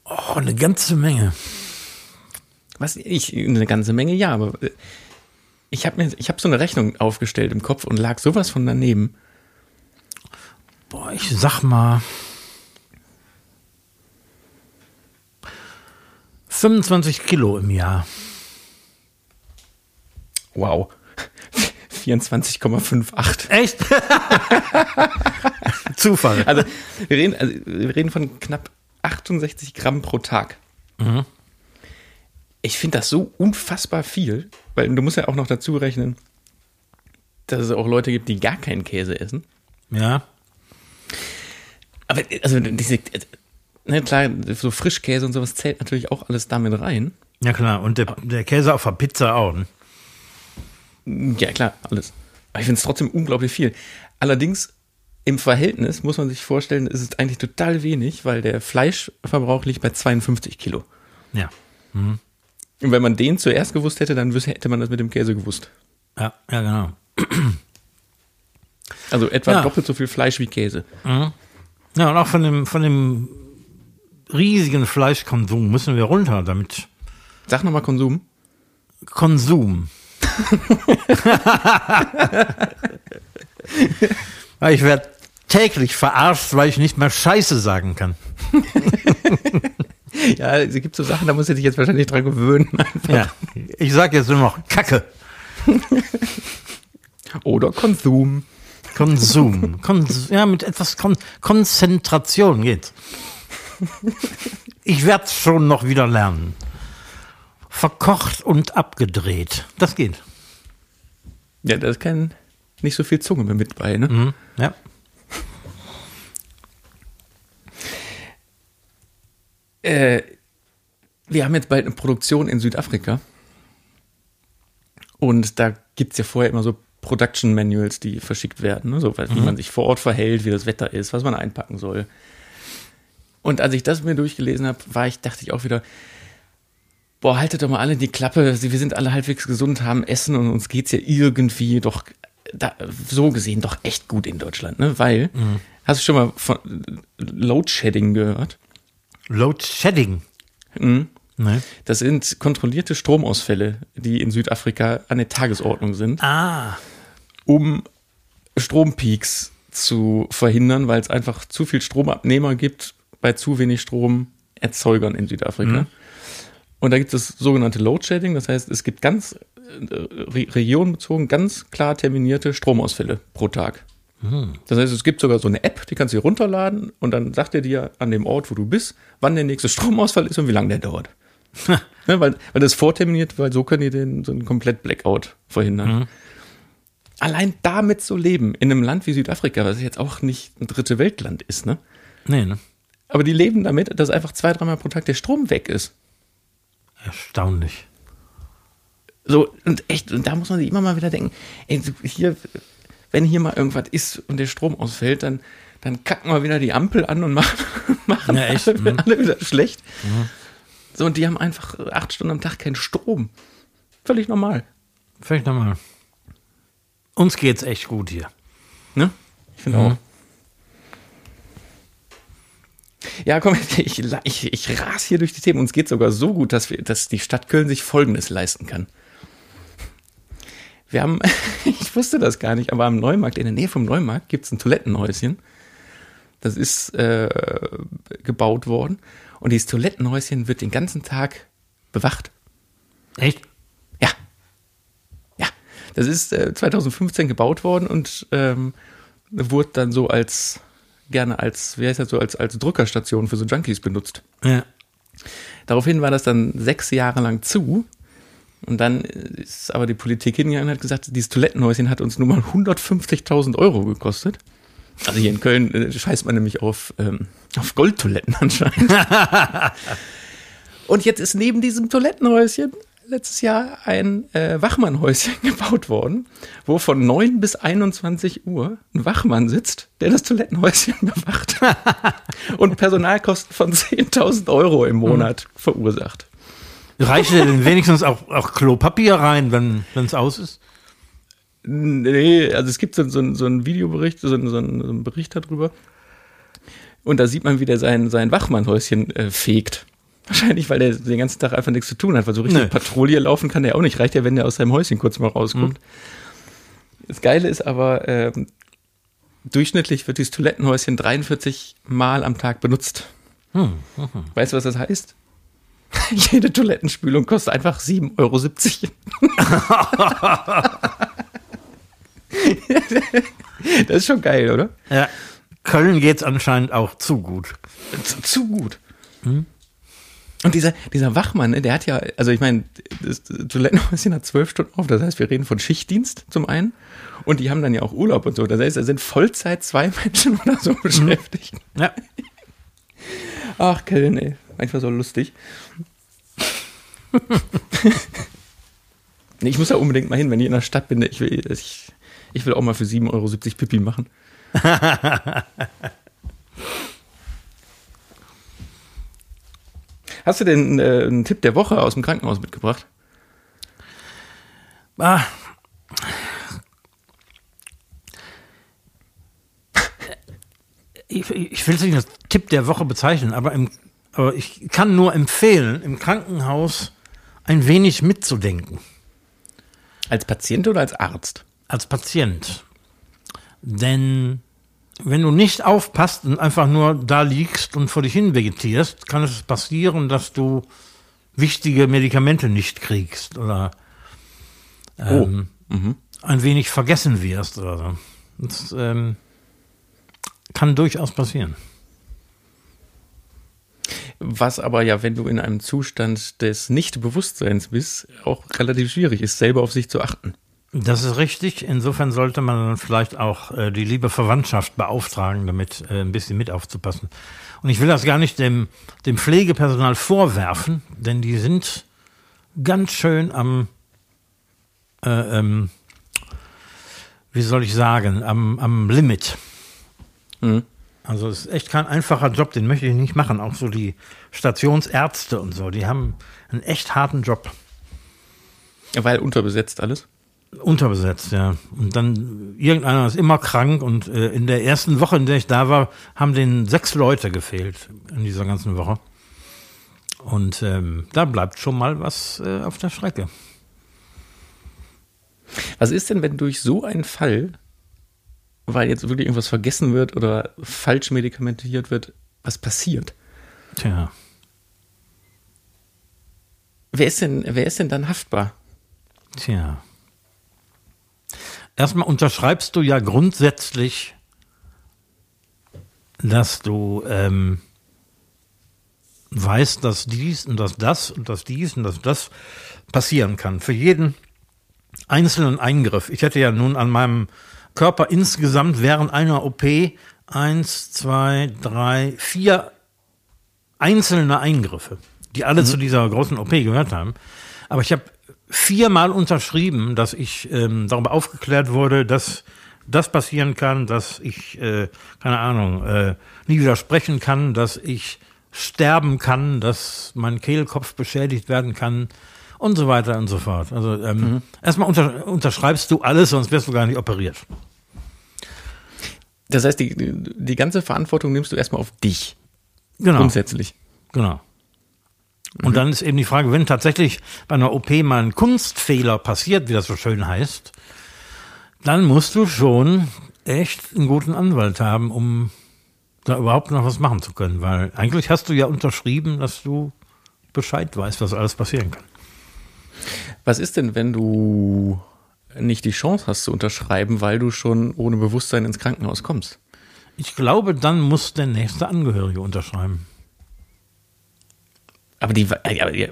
Oh, eine ganze Menge. Was ich eine ganze Menge, ja, aber äh, ich habe mir, ich habe so eine Rechnung aufgestellt im Kopf und lag sowas von daneben. Boah, ich sag mal 25 Kilo im Jahr. Wow. 24,58. Echt? Zufall. Also wir, reden, also wir reden von knapp 68 Gramm pro Tag. Mhm. Ich finde das so unfassbar viel, weil du musst ja auch noch dazu rechnen, dass es auch Leute gibt, die gar keinen Käse essen. Ja. Aber also diese, ne, klar, so Frischkäse und sowas zählt natürlich auch alles damit rein. Ja klar, und der, der Käse auf der Pizza auch. Ne? Ja, klar, alles. Aber ich finde es trotzdem unglaublich viel. Allerdings im Verhältnis muss man sich vorstellen, ist es eigentlich total wenig, weil der Fleischverbrauch liegt bei 52 Kilo. Ja. Mhm. Und wenn man den zuerst gewusst hätte, dann hätte man das mit dem Käse gewusst. Ja, ja, genau. Also etwa ja. doppelt so viel Fleisch wie Käse. Mhm. Ja, und auch von dem, von dem riesigen Fleischkonsum müssen wir runter, damit. Sag nochmal Konsum. Konsum. ich werde täglich verarscht, weil ich nicht mehr Scheiße sagen kann. ja, es gibt so Sachen, da muss ich dich jetzt wahrscheinlich dran gewöhnen. Einfach. Ja, ich sage jetzt nur noch Kacke. Oder Konsum. Konsum. Konsum. Ja, mit etwas Kon Konzentration geht's. Ich werde schon noch wieder lernen verkocht und abgedreht. Das geht. Ja, da ist kein, nicht so viel Zunge mehr mit bei, ne? Mhm, ja. Äh, wir haben jetzt bald eine Produktion in Südafrika. Und da gibt es ja vorher immer so Production Manuals, die verschickt werden, ne? so, wie mhm. man sich vor Ort verhält, wie das Wetter ist, was man einpacken soll. Und als ich das mir durchgelesen habe, war ich, dachte ich auch wieder, boah, haltet doch mal alle die Klappe, wir sind alle halbwegs gesund, haben Essen und uns geht's ja irgendwie doch da, so gesehen doch echt gut in Deutschland, ne? Weil, mhm. hast du schon mal von Load Shedding gehört? Load Shedding? Mhm. Nee. Das sind kontrollierte Stromausfälle, die in Südafrika an der Tagesordnung sind. Ah. Um Strompeaks zu verhindern, weil es einfach zu viel Stromabnehmer gibt bei zu wenig Stromerzeugern in Südafrika. Mhm. Und da gibt es das sogenannte Load Shedding, das heißt, es gibt ganz äh, regionenbezogen ganz klar terminierte Stromausfälle pro Tag. Das heißt, es gibt sogar so eine App, die kannst du dir runterladen und dann sagt er dir an dem Ort, wo du bist, wann der nächste Stromausfall ist und wie lange der dauert. ne, weil, weil das vorterminiert, weil so können die den so einen komplett Blackout verhindern. Mhm. Allein damit zu leben, in einem Land wie Südafrika, was jetzt auch nicht ein dritte Weltland ist, ne? Nee, ne? Aber die leben damit, dass einfach zwei, dreimal pro Tag der Strom weg ist. Erstaunlich. So, und echt, und da muss man sich immer mal wieder denken, ey, hier, wenn hier mal irgendwas ist und der Strom ausfällt, dann, dann kacken wir wieder die Ampel an und machen, machen ja? Alle, mhm. alle, wieder schlecht. Mhm. So, und die haben einfach acht Stunden am Tag keinen Strom. Völlig normal. Völlig normal. Uns geht's echt gut hier. Ne? Ich finde mhm. auch. Ja, komm, ich, ich, ich ras hier durch die Themen. Uns geht sogar so gut, dass, wir, dass die Stadt Köln sich Folgendes leisten kann. Wir haben, ich wusste das gar nicht, aber am Neumarkt, in der Nähe vom Neumarkt, gibt es ein Toilettenhäuschen. Das ist äh, gebaut worden. Und dieses Toilettenhäuschen wird den ganzen Tag bewacht. Echt? Ja. Ja. Das ist äh, 2015 gebaut worden und ähm, wurde dann so als gerne als, wie heißt das so, als, als Drückerstation für so Junkies benutzt. Ja. Daraufhin war das dann sechs Jahre lang zu. Und dann ist aber die Politik hingegangen und hat gesagt, dieses Toilettenhäuschen hat uns nur mal 150.000 Euro gekostet. Also hier in Köln äh, scheißt man nämlich auf, ähm, auf Goldtoiletten anscheinend. und jetzt ist neben diesem Toilettenhäuschen letztes Jahr ein äh, Wachmannhäuschen gebaut worden, wo von 9 bis 21 Uhr ein Wachmann sitzt, der das Toilettenhäuschen bewacht und Personalkosten von 10.000 Euro im Monat mhm. verursacht. Reicht denn wenigstens auch, auch Klopapier rein, wenn es aus ist? Nee, also es gibt so, so, so einen Videobericht, so, so, einen, Bericht darüber. Und da sieht man, wie der sein, sein Wachmannhäuschen äh, fegt. Wahrscheinlich, weil der den ganzen Tag einfach nichts zu tun hat, weil so richtig nee. Patrouille laufen kann der auch nicht. Reicht ja, wenn der aus seinem Häuschen kurz mal rauskommt. Mhm. Das Geile ist aber, äh, durchschnittlich wird dieses Toilettenhäuschen 43 Mal am Tag benutzt. Hm, hm, hm. Weißt du, was das heißt? Jede Toilettenspülung kostet einfach 7,70 Euro. das ist schon geil, oder? Ja. Köln geht es anscheinend auch zu gut. Zu, zu gut. Hm? Und dieser, dieser Wachmann, ne, der hat ja, also ich meine, das Toilettenhäuschen hat zwölf Stunden auf, das heißt, wir reden von Schichtdienst zum einen. Und die haben dann ja auch Urlaub und so. Das heißt, da sind Vollzeit zwei Menschen oder so beschäftigt. Ja. Ach, Köln, ey. Manchmal so lustig. ich muss ja unbedingt mal hin, wenn ich in der Stadt bin. Ich will, ich, ich will auch mal für 7,70 Euro Pipi machen. Hast du denn äh, einen Tipp der Woche aus dem Krankenhaus mitgebracht? Ah. Ich, ich will es nicht als Tipp der Woche bezeichnen, aber, im, aber ich kann nur empfehlen, im Krankenhaus ein wenig mitzudenken. Als Patient oder als Arzt? Als Patient. Denn wenn du nicht aufpasst und einfach nur da liegst und vor dich hin vegetierst, kann es passieren, dass du wichtige Medikamente nicht kriegst oder ähm, oh. mhm. ein wenig vergessen wirst oder so. Das ähm, kann durchaus passieren. Was aber ja, wenn du in einem Zustand des Nichtbewusstseins bist, auch relativ schwierig ist, selber auf sich zu achten. Das ist richtig. Insofern sollte man dann vielleicht auch äh, die liebe Verwandtschaft beauftragen, damit äh, ein bisschen mit aufzupassen. Und ich will das gar nicht dem, dem Pflegepersonal vorwerfen, denn die sind ganz schön am, äh, ähm, wie soll ich sagen, am, am Limit. Mhm. Also es ist echt kein einfacher Job, den möchte ich nicht machen. Auch so die Stationsärzte und so, die haben einen echt harten Job. Weil unterbesetzt alles? Unterbesetzt, ja. Und dann irgendeiner ist immer krank und äh, in der ersten Woche, in der ich da war, haben denen sechs Leute gefehlt in dieser ganzen Woche. Und ähm, da bleibt schon mal was äh, auf der Strecke. Was ist denn, wenn durch so einen Fall, weil jetzt wirklich irgendwas vergessen wird oder falsch medikamentiert wird, was passiert? Tja. Wer ist denn, wer ist denn dann haftbar? Tja. Erstmal unterschreibst du ja grundsätzlich, dass du ähm, weißt, dass dies und dass das und dass dies und dass das passieren kann. Für jeden einzelnen Eingriff. Ich hätte ja nun an meinem Körper insgesamt während einer OP eins, zwei, drei, vier einzelne Eingriffe, die alle mhm. zu dieser großen OP gehört haben. Aber ich habe viermal unterschrieben, dass ich ähm, darüber aufgeklärt wurde, dass das passieren kann, dass ich, äh, keine Ahnung, äh, nie widersprechen kann, dass ich sterben kann, dass mein Kehlkopf beschädigt werden kann und so weiter und so fort. Also ähm, mhm. erstmal unter, unterschreibst du alles, sonst wirst du gar nicht operiert. Das heißt, die, die ganze Verantwortung nimmst du erstmal auf dich. Genau. Grundsätzlich. Genau. Und mhm. dann ist eben die Frage, wenn tatsächlich bei einer OP mal ein Kunstfehler passiert, wie das so schön heißt, dann musst du schon echt einen guten Anwalt haben, um da überhaupt noch was machen zu können. Weil eigentlich hast du ja unterschrieben, dass du Bescheid weißt, was alles passieren kann. Was ist denn, wenn du nicht die Chance hast zu unterschreiben, weil du schon ohne Bewusstsein ins Krankenhaus kommst? Ich glaube, dann muss der nächste Angehörige unterschreiben. Aber die, aber die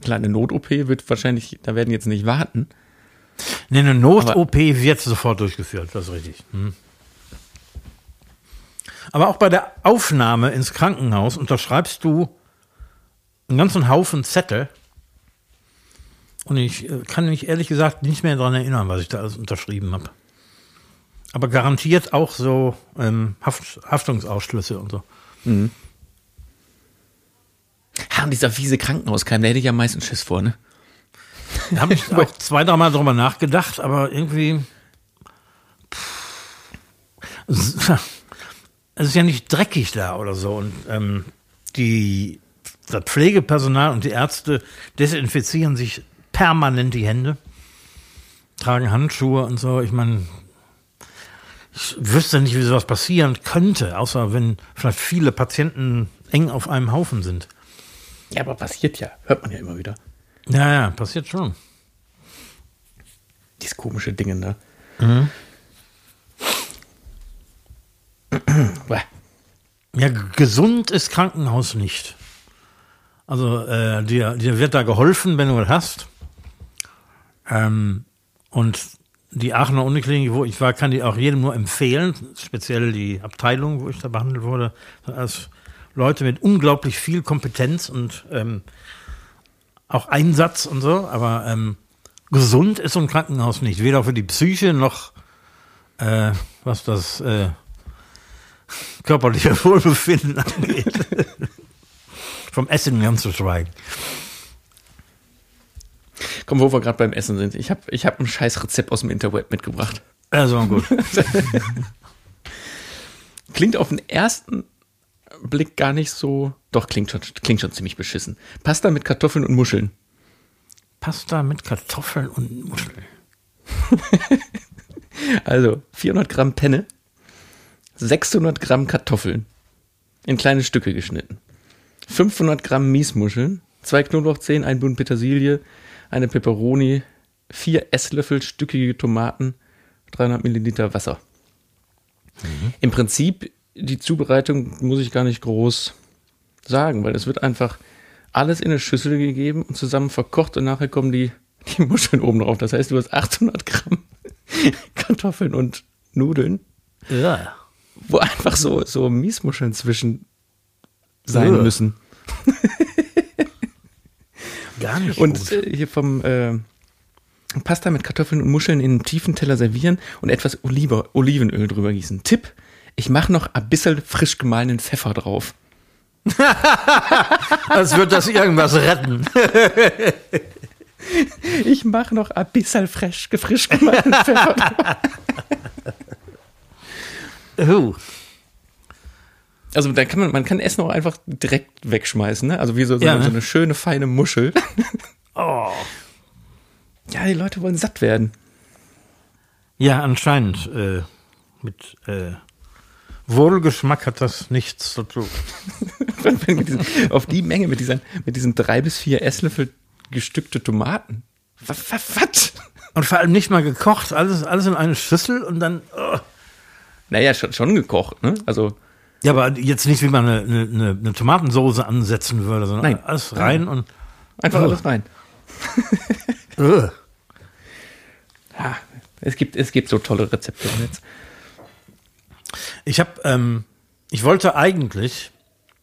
kleine Not-OP wird wahrscheinlich, da werden jetzt nicht warten. Nee, eine Not-OP wird sofort durchgeführt, das ist richtig. Hm. Aber auch bei der Aufnahme ins Krankenhaus unterschreibst du einen ganzen Haufen Zettel. Und ich äh, kann mich ehrlich gesagt nicht mehr daran erinnern, was ich da alles unterschrieben habe. Aber garantiert auch so ähm, Haft, Haftungsausschlüsse und so. Mhm. Und dieser fiese Krankenhauskeim, der hätte ich am meisten Schiss vor, ne? Da habe ich auch zwei, dreimal drüber nachgedacht, aber irgendwie. Pff, es ist ja nicht dreckig da oder so. Und ähm, die, das Pflegepersonal und die Ärzte desinfizieren sich permanent die Hände, tragen Handschuhe und so. Ich meine, ich wüsste nicht, wie sowas passieren könnte, außer wenn vielleicht viele Patienten eng auf einem Haufen sind. Ja, aber passiert ja, hört man ja immer wieder. Ja, ja, passiert schon. Dieses komische Dinge da. Mhm. ja, gesund ist Krankenhaus nicht. Also äh, dir, dir wird da geholfen, wenn du was hast. Ähm, und die Aachener Uniklinik, wo ich war, kann die auch jedem nur empfehlen, speziell die Abteilung, wo ich da behandelt wurde, als Leute mit unglaublich viel Kompetenz und ähm, auch Einsatz und so, aber ähm, gesund ist so ein Krankenhaus nicht, weder für die Psyche noch äh, was das äh, körperliche Wohlbefinden angeht. Vom Essen ganz zu schweigen. Komm, wo wir gerade beim Essen sind. Ich habe ich hab ein scheiß Rezept aus dem Interweb mitgebracht. Also gut. klingt auf den ersten Blick gar nicht so. Doch, klingt schon, klingt schon ziemlich beschissen. Pasta mit Kartoffeln und Muscheln. Pasta mit Kartoffeln und Muscheln. also 400 Gramm Penne, 600 Gramm Kartoffeln, in kleine Stücke geschnitten, 500 Gramm Miesmuscheln, zwei Knoblauchzehen, ein Bund Petersilie, eine Peperoni, vier Esslöffel stückige Tomaten, 300 Milliliter Wasser. Mhm. Im Prinzip, die Zubereitung muss ich gar nicht groß sagen, weil es wird einfach alles in eine Schüssel gegeben und zusammen verkocht und nachher kommen die, die Muscheln oben drauf. Das heißt, du hast 800 Gramm Kartoffeln und Nudeln. Ja. Wo einfach so, so Miesmuscheln zwischen sein ja. müssen. Gar nicht. Und gut. Äh, hier vom äh, Pasta mit Kartoffeln und Muscheln in einem tiefen Teller servieren und etwas Olive, Olivenöl drüber gießen. Tipp: Ich mache noch ein bisschen frisch gemahlenen Pfeffer drauf. Als wird das irgendwas retten. ich mache noch ein bisschen frisch, frisch gemahlenen Pfeffer drauf. oh. Also da kann man, man kann Essen auch einfach direkt wegschmeißen, ne? Also wie so, so, ja, ne? so eine schöne, feine Muschel. oh. Ja, die Leute wollen satt werden. Ja, anscheinend. Äh, mit äh, Wohlgeschmack hat das nichts zu tun. diesen, auf die Menge mit diesen, mit diesen drei bis vier Esslöffel gestückte Tomaten. Was? was? Und vor allem nicht mal gekocht, alles, alles in eine Schüssel und dann. Oh. Naja, schon, schon gekocht, ne? Also. Ja, aber jetzt nicht, wie man eine, eine, eine Tomatensoße ansetzen würde, sondern Nein. alles rein und. Einfach oh. alles rein. ja, es gibt, es gibt so tolle Rezepte im Netz. Ich habe, ähm, ich wollte eigentlich,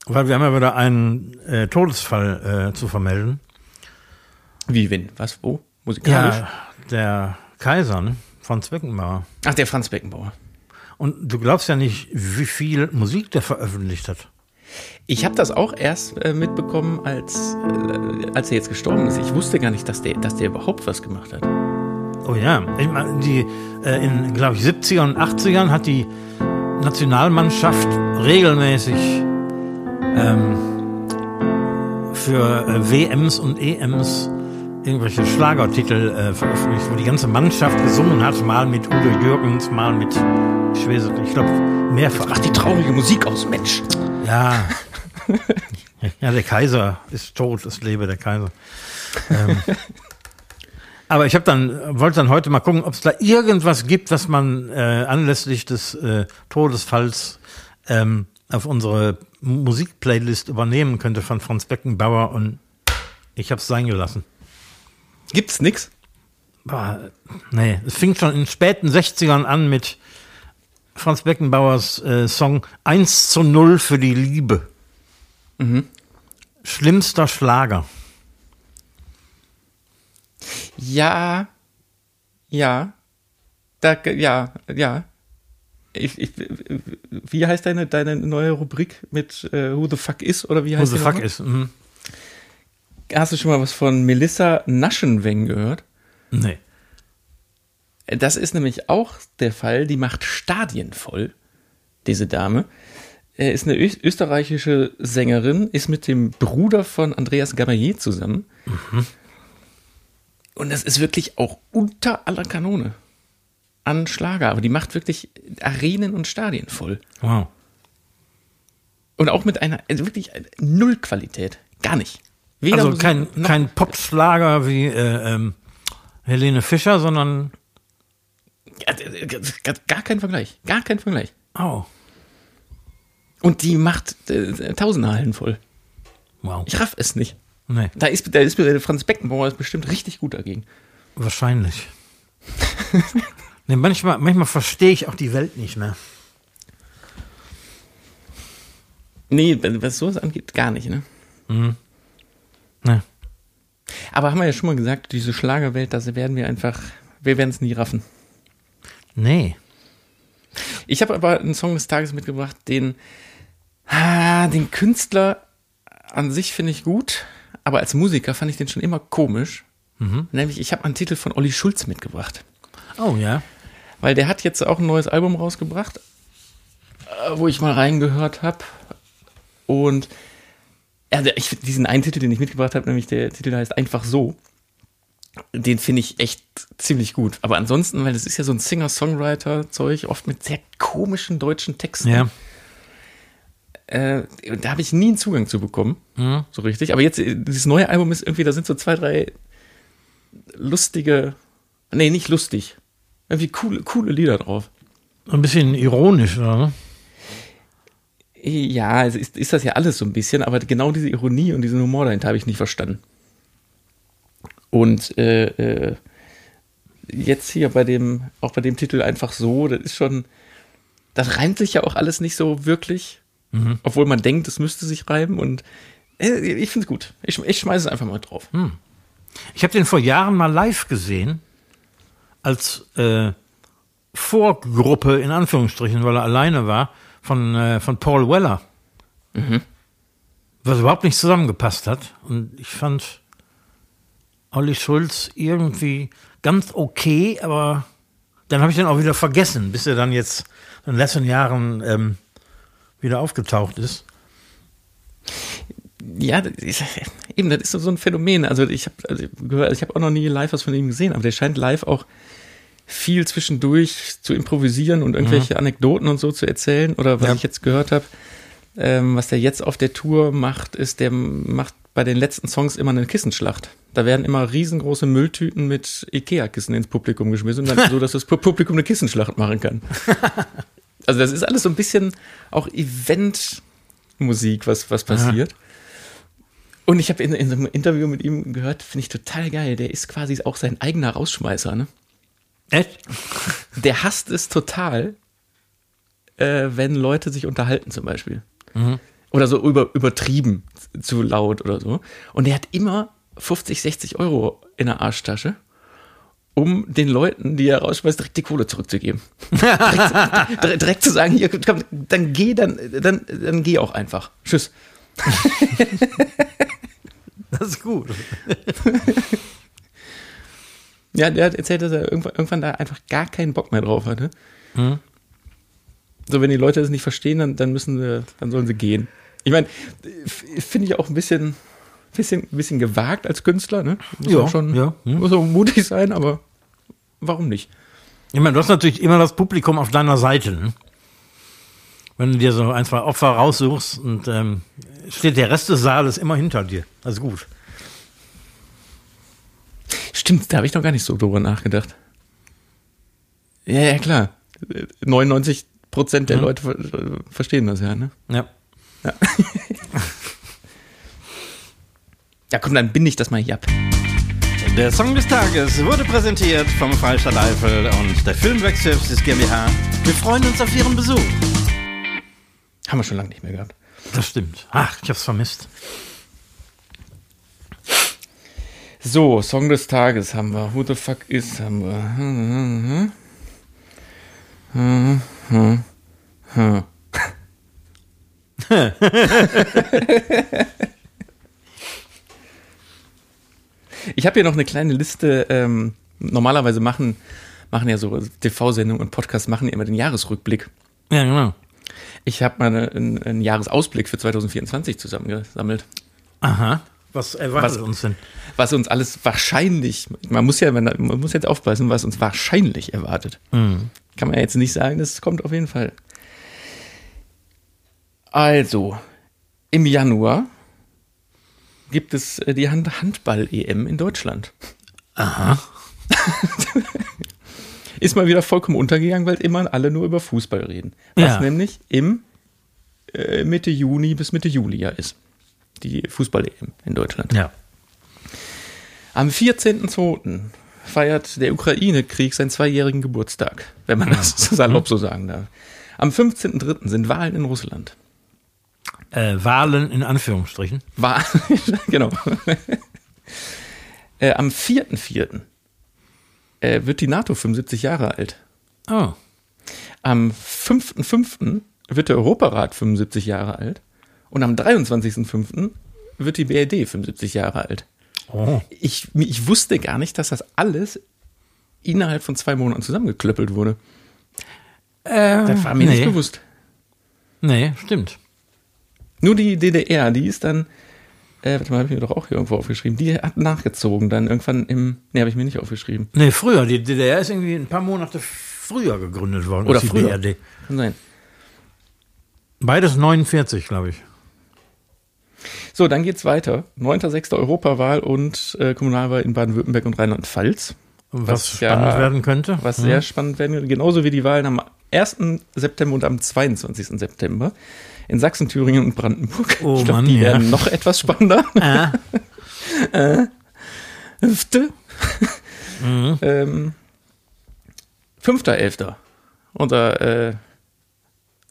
weil wir haben ja wieder einen äh, Todesfall äh, zu vermelden. Wie, wenn? Was, wo? Musikalisch? Ja, der Kaiser, ne? Franz Beckenbauer. Ach, der Franz Beckenbauer. Und du glaubst ja nicht, wie viel Musik der veröffentlicht hat. Ich habe das auch erst äh, mitbekommen, als, äh, als er jetzt gestorben ist. Ich wusste gar nicht, dass der, dass der überhaupt was gemacht hat. Oh ja, ich meine, die äh, in, glaube ich, 70er und 80ern hat die Nationalmannschaft regelmäßig ähm, für äh, WMs und EMs irgendwelche Schlagertitel äh, veröffentlicht, wo die ganze Mannschaft gesungen hat, mal mit Udo Jürgens, mal mit Schwese, ich glaube mehrfach. Ach, die traurige Musik aus, Mensch. Ja. ja, der Kaiser ist tot, es lebe der Kaiser. Ähm, aber ich habe dann wollte dann heute mal gucken, ob es da irgendwas gibt, was man äh, anlässlich des äh, Todesfalls ähm, auf unsere Musikplaylist übernehmen könnte von Franz Beckenbauer und ich habe es sein gelassen. Gibt's nix? Boah, nee, es fing schon in den späten 60ern an mit Franz Beckenbauers äh, Song 1 zu 0 für die Liebe. Mhm. Schlimmster Schlager. Ja, ja, da, ja, ja. Ich, ich, wie heißt deine, deine neue Rubrik mit äh, Who the fuck is oder wie heißt Who the fuck is? Mhm. Hast du schon mal was von Melissa Naschenweng gehört? Nee. Das ist nämlich auch der Fall, die macht Stadien voll, diese Dame. Äh, ist eine österreichische Sängerin, ist mit dem Bruder von Andreas Gamayer zusammen. Mhm. Und das ist wirklich auch unter aller Kanone an Schlager. Aber die macht wirklich Arenen und Stadien voll. Wow. Und auch mit einer, also wirklich null Qualität. Gar nicht. Weder also kein, kein Popschlager wie äh, ähm, Helene Fischer, sondern. Gar kein Vergleich. Gar kein Vergleich. Oh. Und die macht äh, Tausendhallen voll. Wow. Ich raff es nicht. Nee. Da ist, da ist Franz Beckenbauer ist bestimmt richtig gut dagegen. Wahrscheinlich. nee, manchmal, manchmal verstehe ich auch die Welt nicht mehr. Nee, was sowas angeht, gar nicht, ne? Mhm. Nee. Aber haben wir ja schon mal gesagt, diese Schlagerwelt, da werden wir einfach, wir werden es nie raffen. Nee. Ich habe aber einen Song des Tages mitgebracht, den, ah, den Künstler an sich finde ich gut, aber als Musiker fand ich den schon immer komisch. Mhm. Nämlich, ich habe einen Titel von Olli Schulz mitgebracht. Oh ja. Weil der hat jetzt auch ein neues Album rausgebracht, äh, wo ich mal reingehört habe. Und ja, ich, diesen einen Titel, den ich mitgebracht habe, nämlich der Titel heißt Einfach so. Den finde ich echt ziemlich gut. Aber ansonsten, weil das ist ja so ein Singer-Songwriter-Zeug, oft mit sehr komischen deutschen Texten. Ja. Äh, da habe ich nie einen Zugang zu bekommen, mhm. so richtig. Aber jetzt, dieses neue Album ist irgendwie, da sind so zwei, drei lustige, nee, nicht lustig, irgendwie coole, coole Lieder drauf. Ein bisschen ironisch, oder? Ja, also ist, ist das ja alles so ein bisschen, aber genau diese Ironie und diesen Humor dahinter habe ich nicht verstanden. Und äh, äh, jetzt hier bei dem, auch bei dem Titel einfach so, das ist schon, das reimt sich ja auch alles nicht so wirklich. Mhm. Obwohl man denkt, es müsste sich reiben und äh, ich finde es gut. Ich, ich schmeiße es einfach mal drauf. Mhm. Ich habe den vor Jahren mal live gesehen, als äh, Vorgruppe in Anführungsstrichen, weil er alleine war, von, äh, von Paul Weller. Mhm. Was überhaupt nicht zusammengepasst hat. Und ich fand Olli Schulz irgendwie ganz okay, aber dann habe ich den auch wieder vergessen, bis er dann jetzt in den letzten Jahren ähm, wieder aufgetaucht ist. Ja, das ist, eben, das ist so ein Phänomen. Also ich habe also gehört, ich habe auch noch nie live was von ihm gesehen, aber der scheint live auch viel zwischendurch zu improvisieren und irgendwelche mhm. Anekdoten und so zu erzählen. Oder was ja. ich jetzt gehört habe, ähm, was der jetzt auf der Tour macht, ist, der macht bei den letzten Songs immer eine Kissenschlacht. Da werden immer riesengroße Mülltüten mit Ikea-Kissen ins Publikum geschmissen, und dann so dass das Publikum eine Kissenschlacht machen kann. also das ist alles so ein bisschen auch Event-Musik, was, was passiert. Aha. Und ich habe in, in einem Interview mit ihm gehört, finde ich total geil. Der ist quasi auch sein eigener Rausschmeißer, ne? Echt? Der hasst es total, äh, wenn Leute sich unterhalten zum Beispiel. Mhm. Oder so über, übertrieben zu laut oder so. Und der hat immer 50, 60 Euro in der Arschtasche um den Leuten, die er rausschmeißt, direkt die Kohle zurückzugeben. direkt, direkt, zu sagen, hier, komm, dann geh, dann, dann, dann geh auch einfach. Tschüss. das ist gut. ja, der hat erzählt, dass er irgendwann, irgendwann da einfach gar keinen Bock mehr drauf hatte. Hm. So, wenn die Leute das nicht verstehen, dann, dann müssen sie, dann sollen sie gehen. Ich meine, finde ich auch ein bisschen, bisschen, bisschen gewagt als Künstler, ne? Muss ja, schon, ja. Hm. muss auch mutig sein, aber warum nicht? Ich meine, du hast natürlich immer das Publikum auf deiner Seite. Ne? Wenn du dir so ein, zwei Opfer raussuchst und ähm, steht der Rest des Saales immer hinter dir. Also gut. Stimmt, da habe ich noch gar nicht so drüber nachgedacht. Ja, ja, klar. 99 Prozent der mhm. Leute verstehen das ja, ne? Ja. Ja. ja, komm, dann bin ich das mal hier ab. Der Song des Tages wurde präsentiert vom Freistaat Eifel und der Filmwerk Services GmbH. Wir freuen uns auf Ihren Besuch. Haben wir schon lange nicht mehr gehabt. Das stimmt. Ach, ich hab's vermisst. So, Song des Tages haben wir. Who the fuck is haben wir. Hm, hm, hm. Hm, hm. ich habe hier noch eine kleine Liste. Ähm, normalerweise machen, machen ja so TV-Sendungen und Podcasts machen immer den Jahresrückblick. Ja, genau. Ich habe mal einen, einen Jahresausblick für 2024 zusammengesammelt. Aha. Was erwartet Was- uns denn? Was uns alles wahrscheinlich, man muss ja, man muss jetzt aufpassen, was uns wahrscheinlich erwartet. Kann man ja jetzt nicht sagen, das kommt auf jeden Fall. Also, im Januar gibt es äh, die Hand Handball-EM in Deutschland. Aha. Ist mal wieder vollkommen untergegangen, weil immer alle nur über Fußball reden. Was Ja. nämlich im äh, Mitte Juni bis Mitte Juli ja ist. Die Fußball-EM in Deutschland. Ja. Am 14.02. feiert der Ukraine-Krieg seinen zweijährigen Geburtstag, wenn man das salopp so sagen darf. Am 15.03. sind Wahlen in Russland. Äh, Wahlen in Anführungsstrichen. Wahlen, genau. äh, am 4.04. Äh, wird die NATO 75 Jahre alt. Oh. Am 5.05. wird der Europarat 75 Jahre alt. Und am 23.05. wird die BRD 75 Jahre alt. Oh. Ich, ich wusste gar nicht, dass das alles innerhalb von zwei Monaten zusammengeklöppelt wurde. Äh, Das war mir nee. nicht bewusst. Nee, stimmt. Nur die DDR, die ist dann, äh, warte mal, habe ich mir doch auch hier irgendwo aufgeschrieben, die hat nachgezogen, dann irgendwann im, nee, habe ich mir nicht aufgeschrieben. Nee, früher. Die DDR ist irgendwie ein paar Monate früher gegründet worden. Oder früher. BRD. Kann sein. Beides 49, glaube ich. So, dann geht's weiter. 9.6. Europawahl und äh, Kommunalwahl in Baden-Württemberg und Rheinland-Pfalz. Was, Was spannend ja- werden könnte. Was sehr spannend werden wird, genauso wie die Wahlen am 1. September und am 22. September in Sachsen, Thüringen und Brandenburg. Oh ich glaub, Mann, die ja. werden noch etwas spannender. Ah, Hüfte. ähm, 5.11. Unser äh,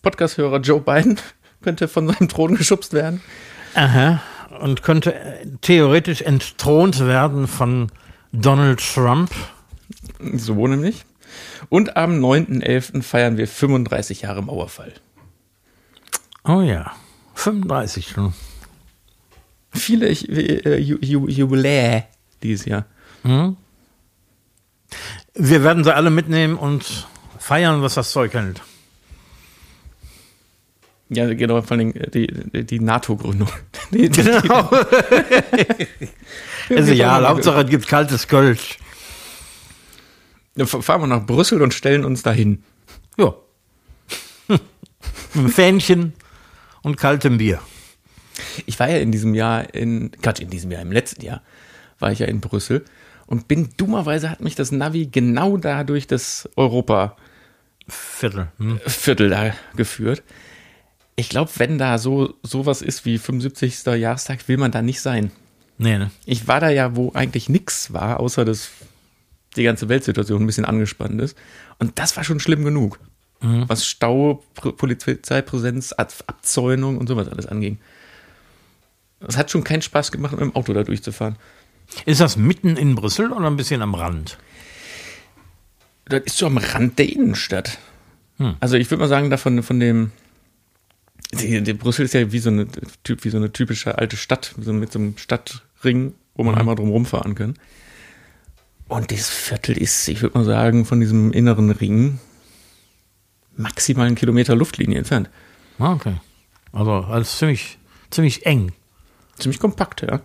Podcast-Hörer Joe Biden könnte von seinem Thron geschubst werden. Aha. Und könnte äh, theoretisch entthront werden von Donald Trump. So nämlich. Und am 9.11. feiern wir 35 Jahre Mauerfall. Oh ja. 35 schon. Viele ich- äh, Ju- Ju- Jubiläe dieses Jahr. Wir werden sie alle mitnehmen und feiern, was das Zeug hält. Ja, genau, vor allem die, die, die NATO-Gründung. Genau. Also ja, Hauptsache es gibt kaltes Kölsch. Dann fahren wir nach Brüssel und stellen uns dahin. Ja. Mit Fähnchen und kaltem Bier. Ich war ja in diesem Jahr in, Quatsch, in diesem Jahr, im letzten Jahr war ich ja in Brüssel und bin dummerweise hat mich das Navi genau da durch das Europa-Viertel Viertel. Hm? da geführt. Ich glaube, wenn da so sowas ist wie 75. Jahrestag, will man da nicht sein. Nee, ne? Ich war da ja, wo eigentlich nichts war, außer dass die ganze Weltsituation ein bisschen angespannt ist. Und das war schon schlimm genug. Was Stau, Pr- Polizeipräsenz, Ab Abzäunung und sowas alles anging. Es hat schon keinen Spaß gemacht, mit dem Auto da durchzufahren. Ist das mitten in Brüssel oder ein bisschen am Rand? Das ist so am Rand der Innenstadt. Also ich würde mal sagen, davon von dem die, die Brüssel ist ja wie so eine wie so eine typische alte Stadt, so mit so einem Stadtring, wo man einmal drum rumfahren kann. Und dieses Viertel ist, ich würde mal sagen, von diesem inneren Ring maximal einen Kilometer Luftlinie entfernt. Ah, okay. Also als ziemlich, ziemlich eng. Ziemlich kompakt, ja.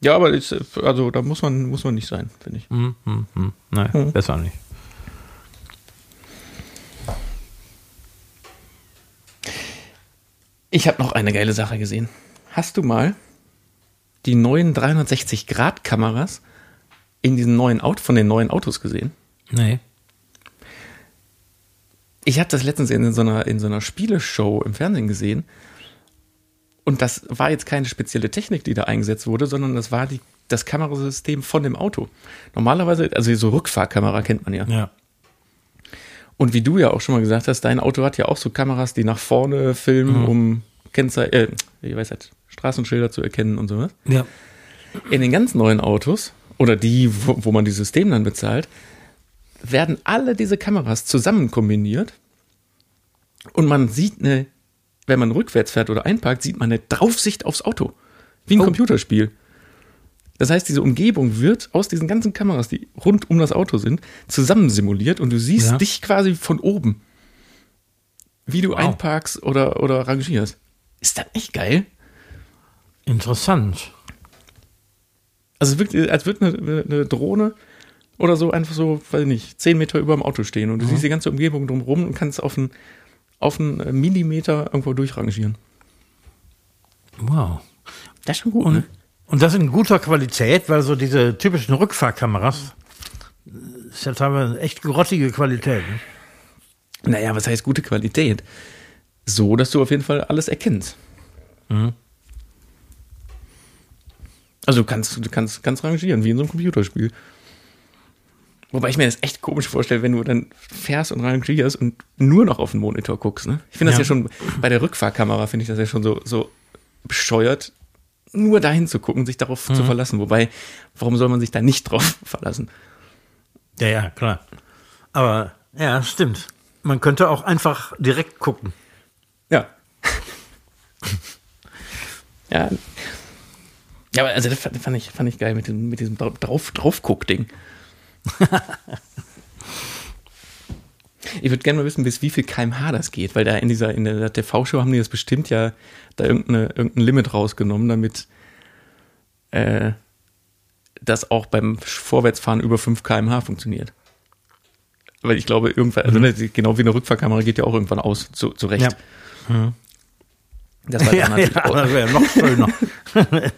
Ja, aber ist, also da muss man, muss man nicht sein, finde ich. Hm, hm, hm. Nein, besser nicht. Ich habe noch eine geile Sache gesehen. Hast du mal die neuen 360-Grad-Kameras in diesen neuen Auto, von den neuen Autos gesehen? Nee. Ich habe das letztens in so einer, in so einer Spieleshow im Fernsehen gesehen. Und das war jetzt keine spezielle Technik, die da eingesetzt wurde, sondern das war die, das Kamerasystem von dem Auto. Normalerweise, also so Rückfahrkamera kennt man ja. Ja. Und wie du ja auch schon mal gesagt hast, dein Auto hat ja auch so Kameras, die nach vorne filmen, Mhm. um Kennzeichen, äh, ich weiß nicht, Straßenschilder zu erkennen und sowas. Ja. In den ganz neuen Autos oder die, wo, wo man die System dann bezahlt, werden alle diese Kameras zusammen kombiniert und man sieht eine, wenn man rückwärts fährt oder einparkt, sieht man eine Draufsicht aufs Auto. Wie ein Oh. Computerspiel. Das heißt, diese Umgebung wird aus diesen ganzen Kameras, die rund um das Auto sind, zusammen simuliert und du siehst Ja. dich quasi von oben. Wie du Wow. einparkst oder, oder rangierst. Ist das nicht geil? Interessant. Also es wirkt, als würde eine, eine Drohne oder so einfach so, weiß ich nicht, zehn Meter über dem Auto stehen und du siehst die ganze Umgebung drumherum und kannst auf einen, auf einen Millimeter irgendwo durchrangieren. Wow. Das ist schon gut, Und, und das in guter Qualität, weil so diese typischen Rückfahrkameras äh, ist ja teilweise echt grottige Qualität. Ne? Naja, was heißt gute Qualität? So, dass du auf jeden Fall alles erkennst. Also du kannst, du kannst, kannst rangieren, wie in so einem Computerspiel. Wobei ich mir das echt komisch vorstelle, wenn du dann fährst und rangierst und nur noch auf den Monitor guckst. Ne? Ich finde das Ja. ja schon, bei der Rückfahrkamera finde ich das ja schon so, so bescheuert, nur dahin zu gucken, sich darauf zu verlassen. Wobei, warum soll man sich da nicht drauf verlassen? Ja, ja, klar. Aber ja, stimmt. Man könnte auch einfach direkt gucken. Ja. ja. Ja, aber also das fand ich, fand ich geil mit diesem, mit diesem Dra- drauf, Draufguck-Ding. ich würde gerne mal wissen, bis wie viel kmh das geht, weil da in dieser, in der TV-Show haben die das bestimmt ja da irgendeine, irgendein Limit rausgenommen, damit äh, das auch beim Vorwärtsfahren über 5 kmh funktioniert. Weil ich glaube, irgendwann, also ne, genau wie eine Rückfahrkamera geht ja auch irgendwann aus, zu, zu Recht. Ja. Das war, Ja, ja, natürlich auch, das wäre noch schöner.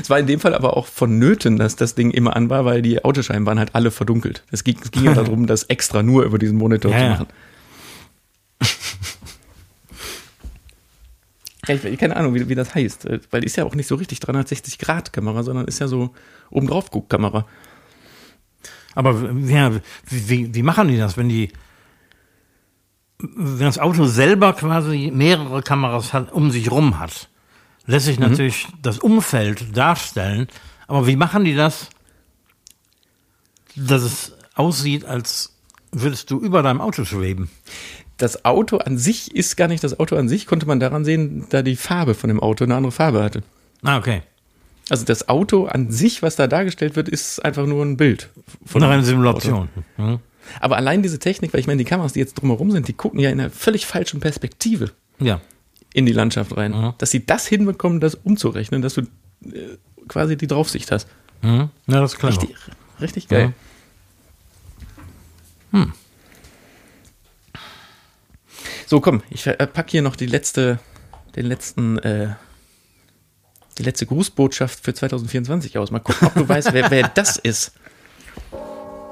es war in dem Fall aber auch vonnöten, dass das Ding immer an war, weil die Autoscheiben waren halt alle verdunkelt. Es ging, es ging ja darum, das extra nur über diesen Monitor Ja, zu machen. Ja, ich, keine Ahnung, wie, wie das heißt, äh, weil ist ja auch nicht so richtig 360-Grad-Kamera, sondern ist ja so obendrauf Guck-Kamera. Aber ja, wie, wie, wie machen die das, wenn die, wenn das Auto selber quasi mehrere Kameras hat, um sich rum hat? Lässt sich natürlich das Umfeld darstellen, aber wie machen die das, dass es aussieht, als würdest du über deinem Auto schweben? Das Auto an sich ist gar nicht das Auto an sich, konnte man daran sehen, da die Farbe von dem Auto eine andere Farbe hatte. Ah, okay. Also das Auto an sich, was da dargestellt wird, ist einfach nur ein Bild. Von einer dem Simulation. Mhm. Aber allein diese Technik, weil ich meine, die Kameras, die jetzt drumherum sind, die gucken ja in einer völlig falschen Perspektive Ja. In die Landschaft rein. Mhm. Dass sie das hinbekommen, das umzurechnen, dass du äh, quasi die Draufsicht hast. Mhm. Ja, das ist klar. Richtig, richtig geil. Hm. So, komm, ich äh, pack hier noch die letzte, den letzten, äh, die letzte Grußbotschaft für 2024 aus. Mal gucken, ob du weißt, wer, wer das ist.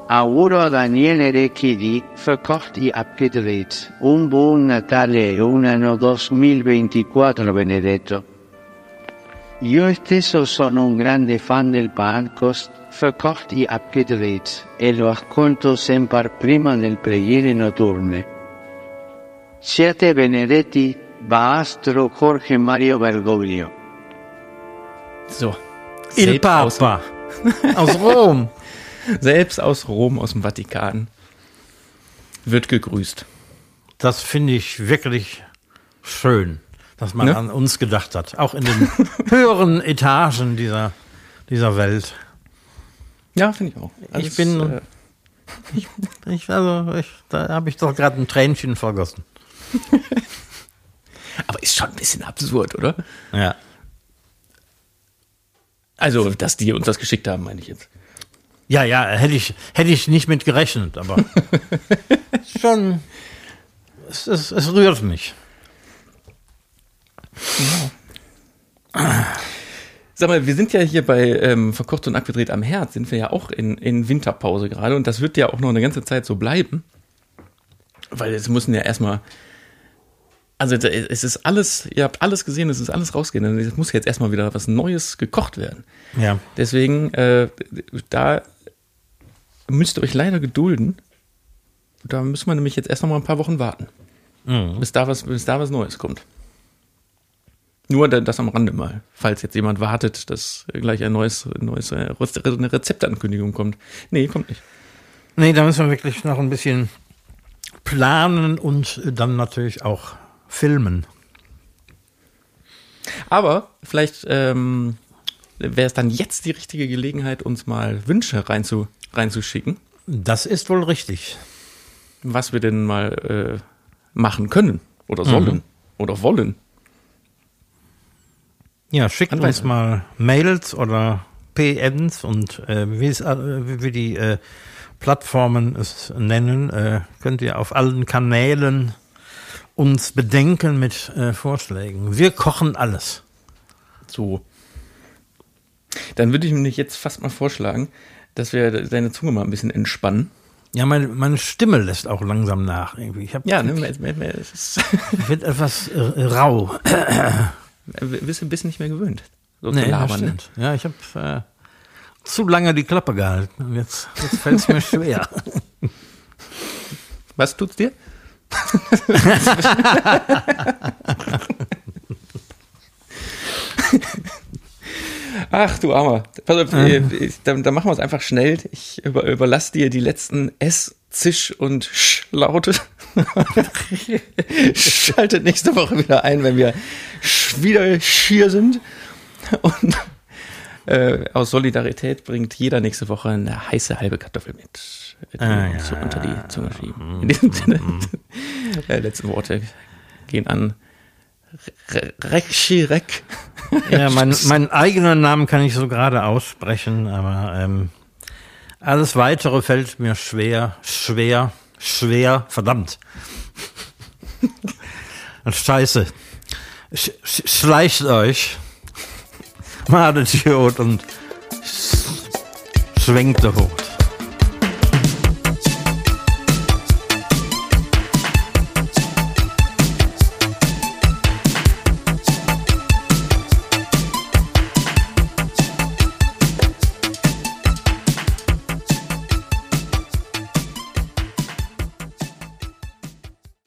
Auguro a Daniele Recchi verkocht i abgedreht. Un buon Natale un anno 2024 benedetto. Io stesso sono un grande fan del podcast, verkocht i abgedreht, e lo racconto sempre prima del preghiere notturne. Siete benedetti, Baastro Jorge Mario Bergoglio. So. Il Papa. Aus Rom. Selbst aus Rom, aus dem Vatikan, wird gegrüßt. Das finde ich wirklich schön, dass man Ne? an uns gedacht hat. Auch in den höheren Etagen dieser, dieser Welt. Ja, finde ich auch. Ich es, bin- äh, Ich, also, ich, da habe ich doch gerade ein Tränchen vergossen. aber ist schon ein bisschen absurd, oder? Ja. Also, dass die uns das geschickt haben, meine ich jetzt. Ja, ja, hätte ich, hätte ich nicht mit gerechnet, aber schon, es, es, es rührt mich. Sag mal, wir sind ja hier bei ähm, Verkocht und Abgedreht am Herz, sind wir ja auch in, in Winterpause gerade und das wird ja auch noch eine ganze Zeit so bleiben. Weil es müssen ja erstmal. Also es ist alles, ihr habt alles gesehen, es ist alles rausgehen. Es muss jetzt erstmal wieder was Neues gekocht werden. Ja. Deswegen, äh, da müsst ihr euch leider gedulden. Da müssen wir nämlich jetzt erst noch mal ein paar Wochen warten. Mhm. Bis, da was, bis da was Neues kommt. Nur da- das am Rande mal, falls jetzt jemand wartet, dass gleich ein neues, neues äh, eine Rezeptankündigung kommt. Nee, kommt nicht. Nee, da müssen wir wirklich noch ein bisschen planen und dann natürlich auch filmen. Aber vielleicht ähm, wäre es dann jetzt die richtige Gelegenheit, uns mal Wünsche reinzu, reinzuschicken, Das ist wohl richtig. was wir denn mal äh, machen können oder sollen oder wollen. Ja, schickt Kann uns mal Mails oder PNs und äh, wie, es, äh, wie wir die äh, Plattformen es nennen, äh, könnt ihr auf allen Kanälen uns bedenken mit äh, Vorschlägen. Wir kochen alles. So. Dann würde ich nämlich jetzt fast mal vorschlagen, dass wir deine Zunge mal ein bisschen entspannen. Ja, meine, meine Stimme lässt auch langsam nach irgendwie. Ich hab, Ja, ne, mehr- mehr- mehr- wird etwas äh, rau. bist du ein bisschen nicht mehr gewöhnt. So zu Nee, das labern, ne? Ja, ich habe äh, zu lange die Klappe gehalten. Und jetzt, jetzt fällt es mir schwer. Was tut's dir? Ach du Armer. Pass auf, äh, ich, dann, dann machen wir es einfach schnell. Ich über, überlasse dir die letzten S, Zisch und Sch-Laute. Schaltet nächste Woche wieder ein, wenn wir wieder schier sind. Und äh, aus Solidarität bringt jeder nächste Woche eine heiße halbe Kartoffel mit. Die wir Ah, uns so ja. unter die Zunge schieben. In diesem Sinne, äh, letzte Worte gehen an Re- Rekschirek. Ja, mein, meinen eigenen Namen kann ich so gerade aussprechen, aber ähm, alles weitere fällt mir schwer, schwer, schwer, verdammt. Scheiße. Sch sch schleicht euch. Madet Idiot und sch schwenkt hoch.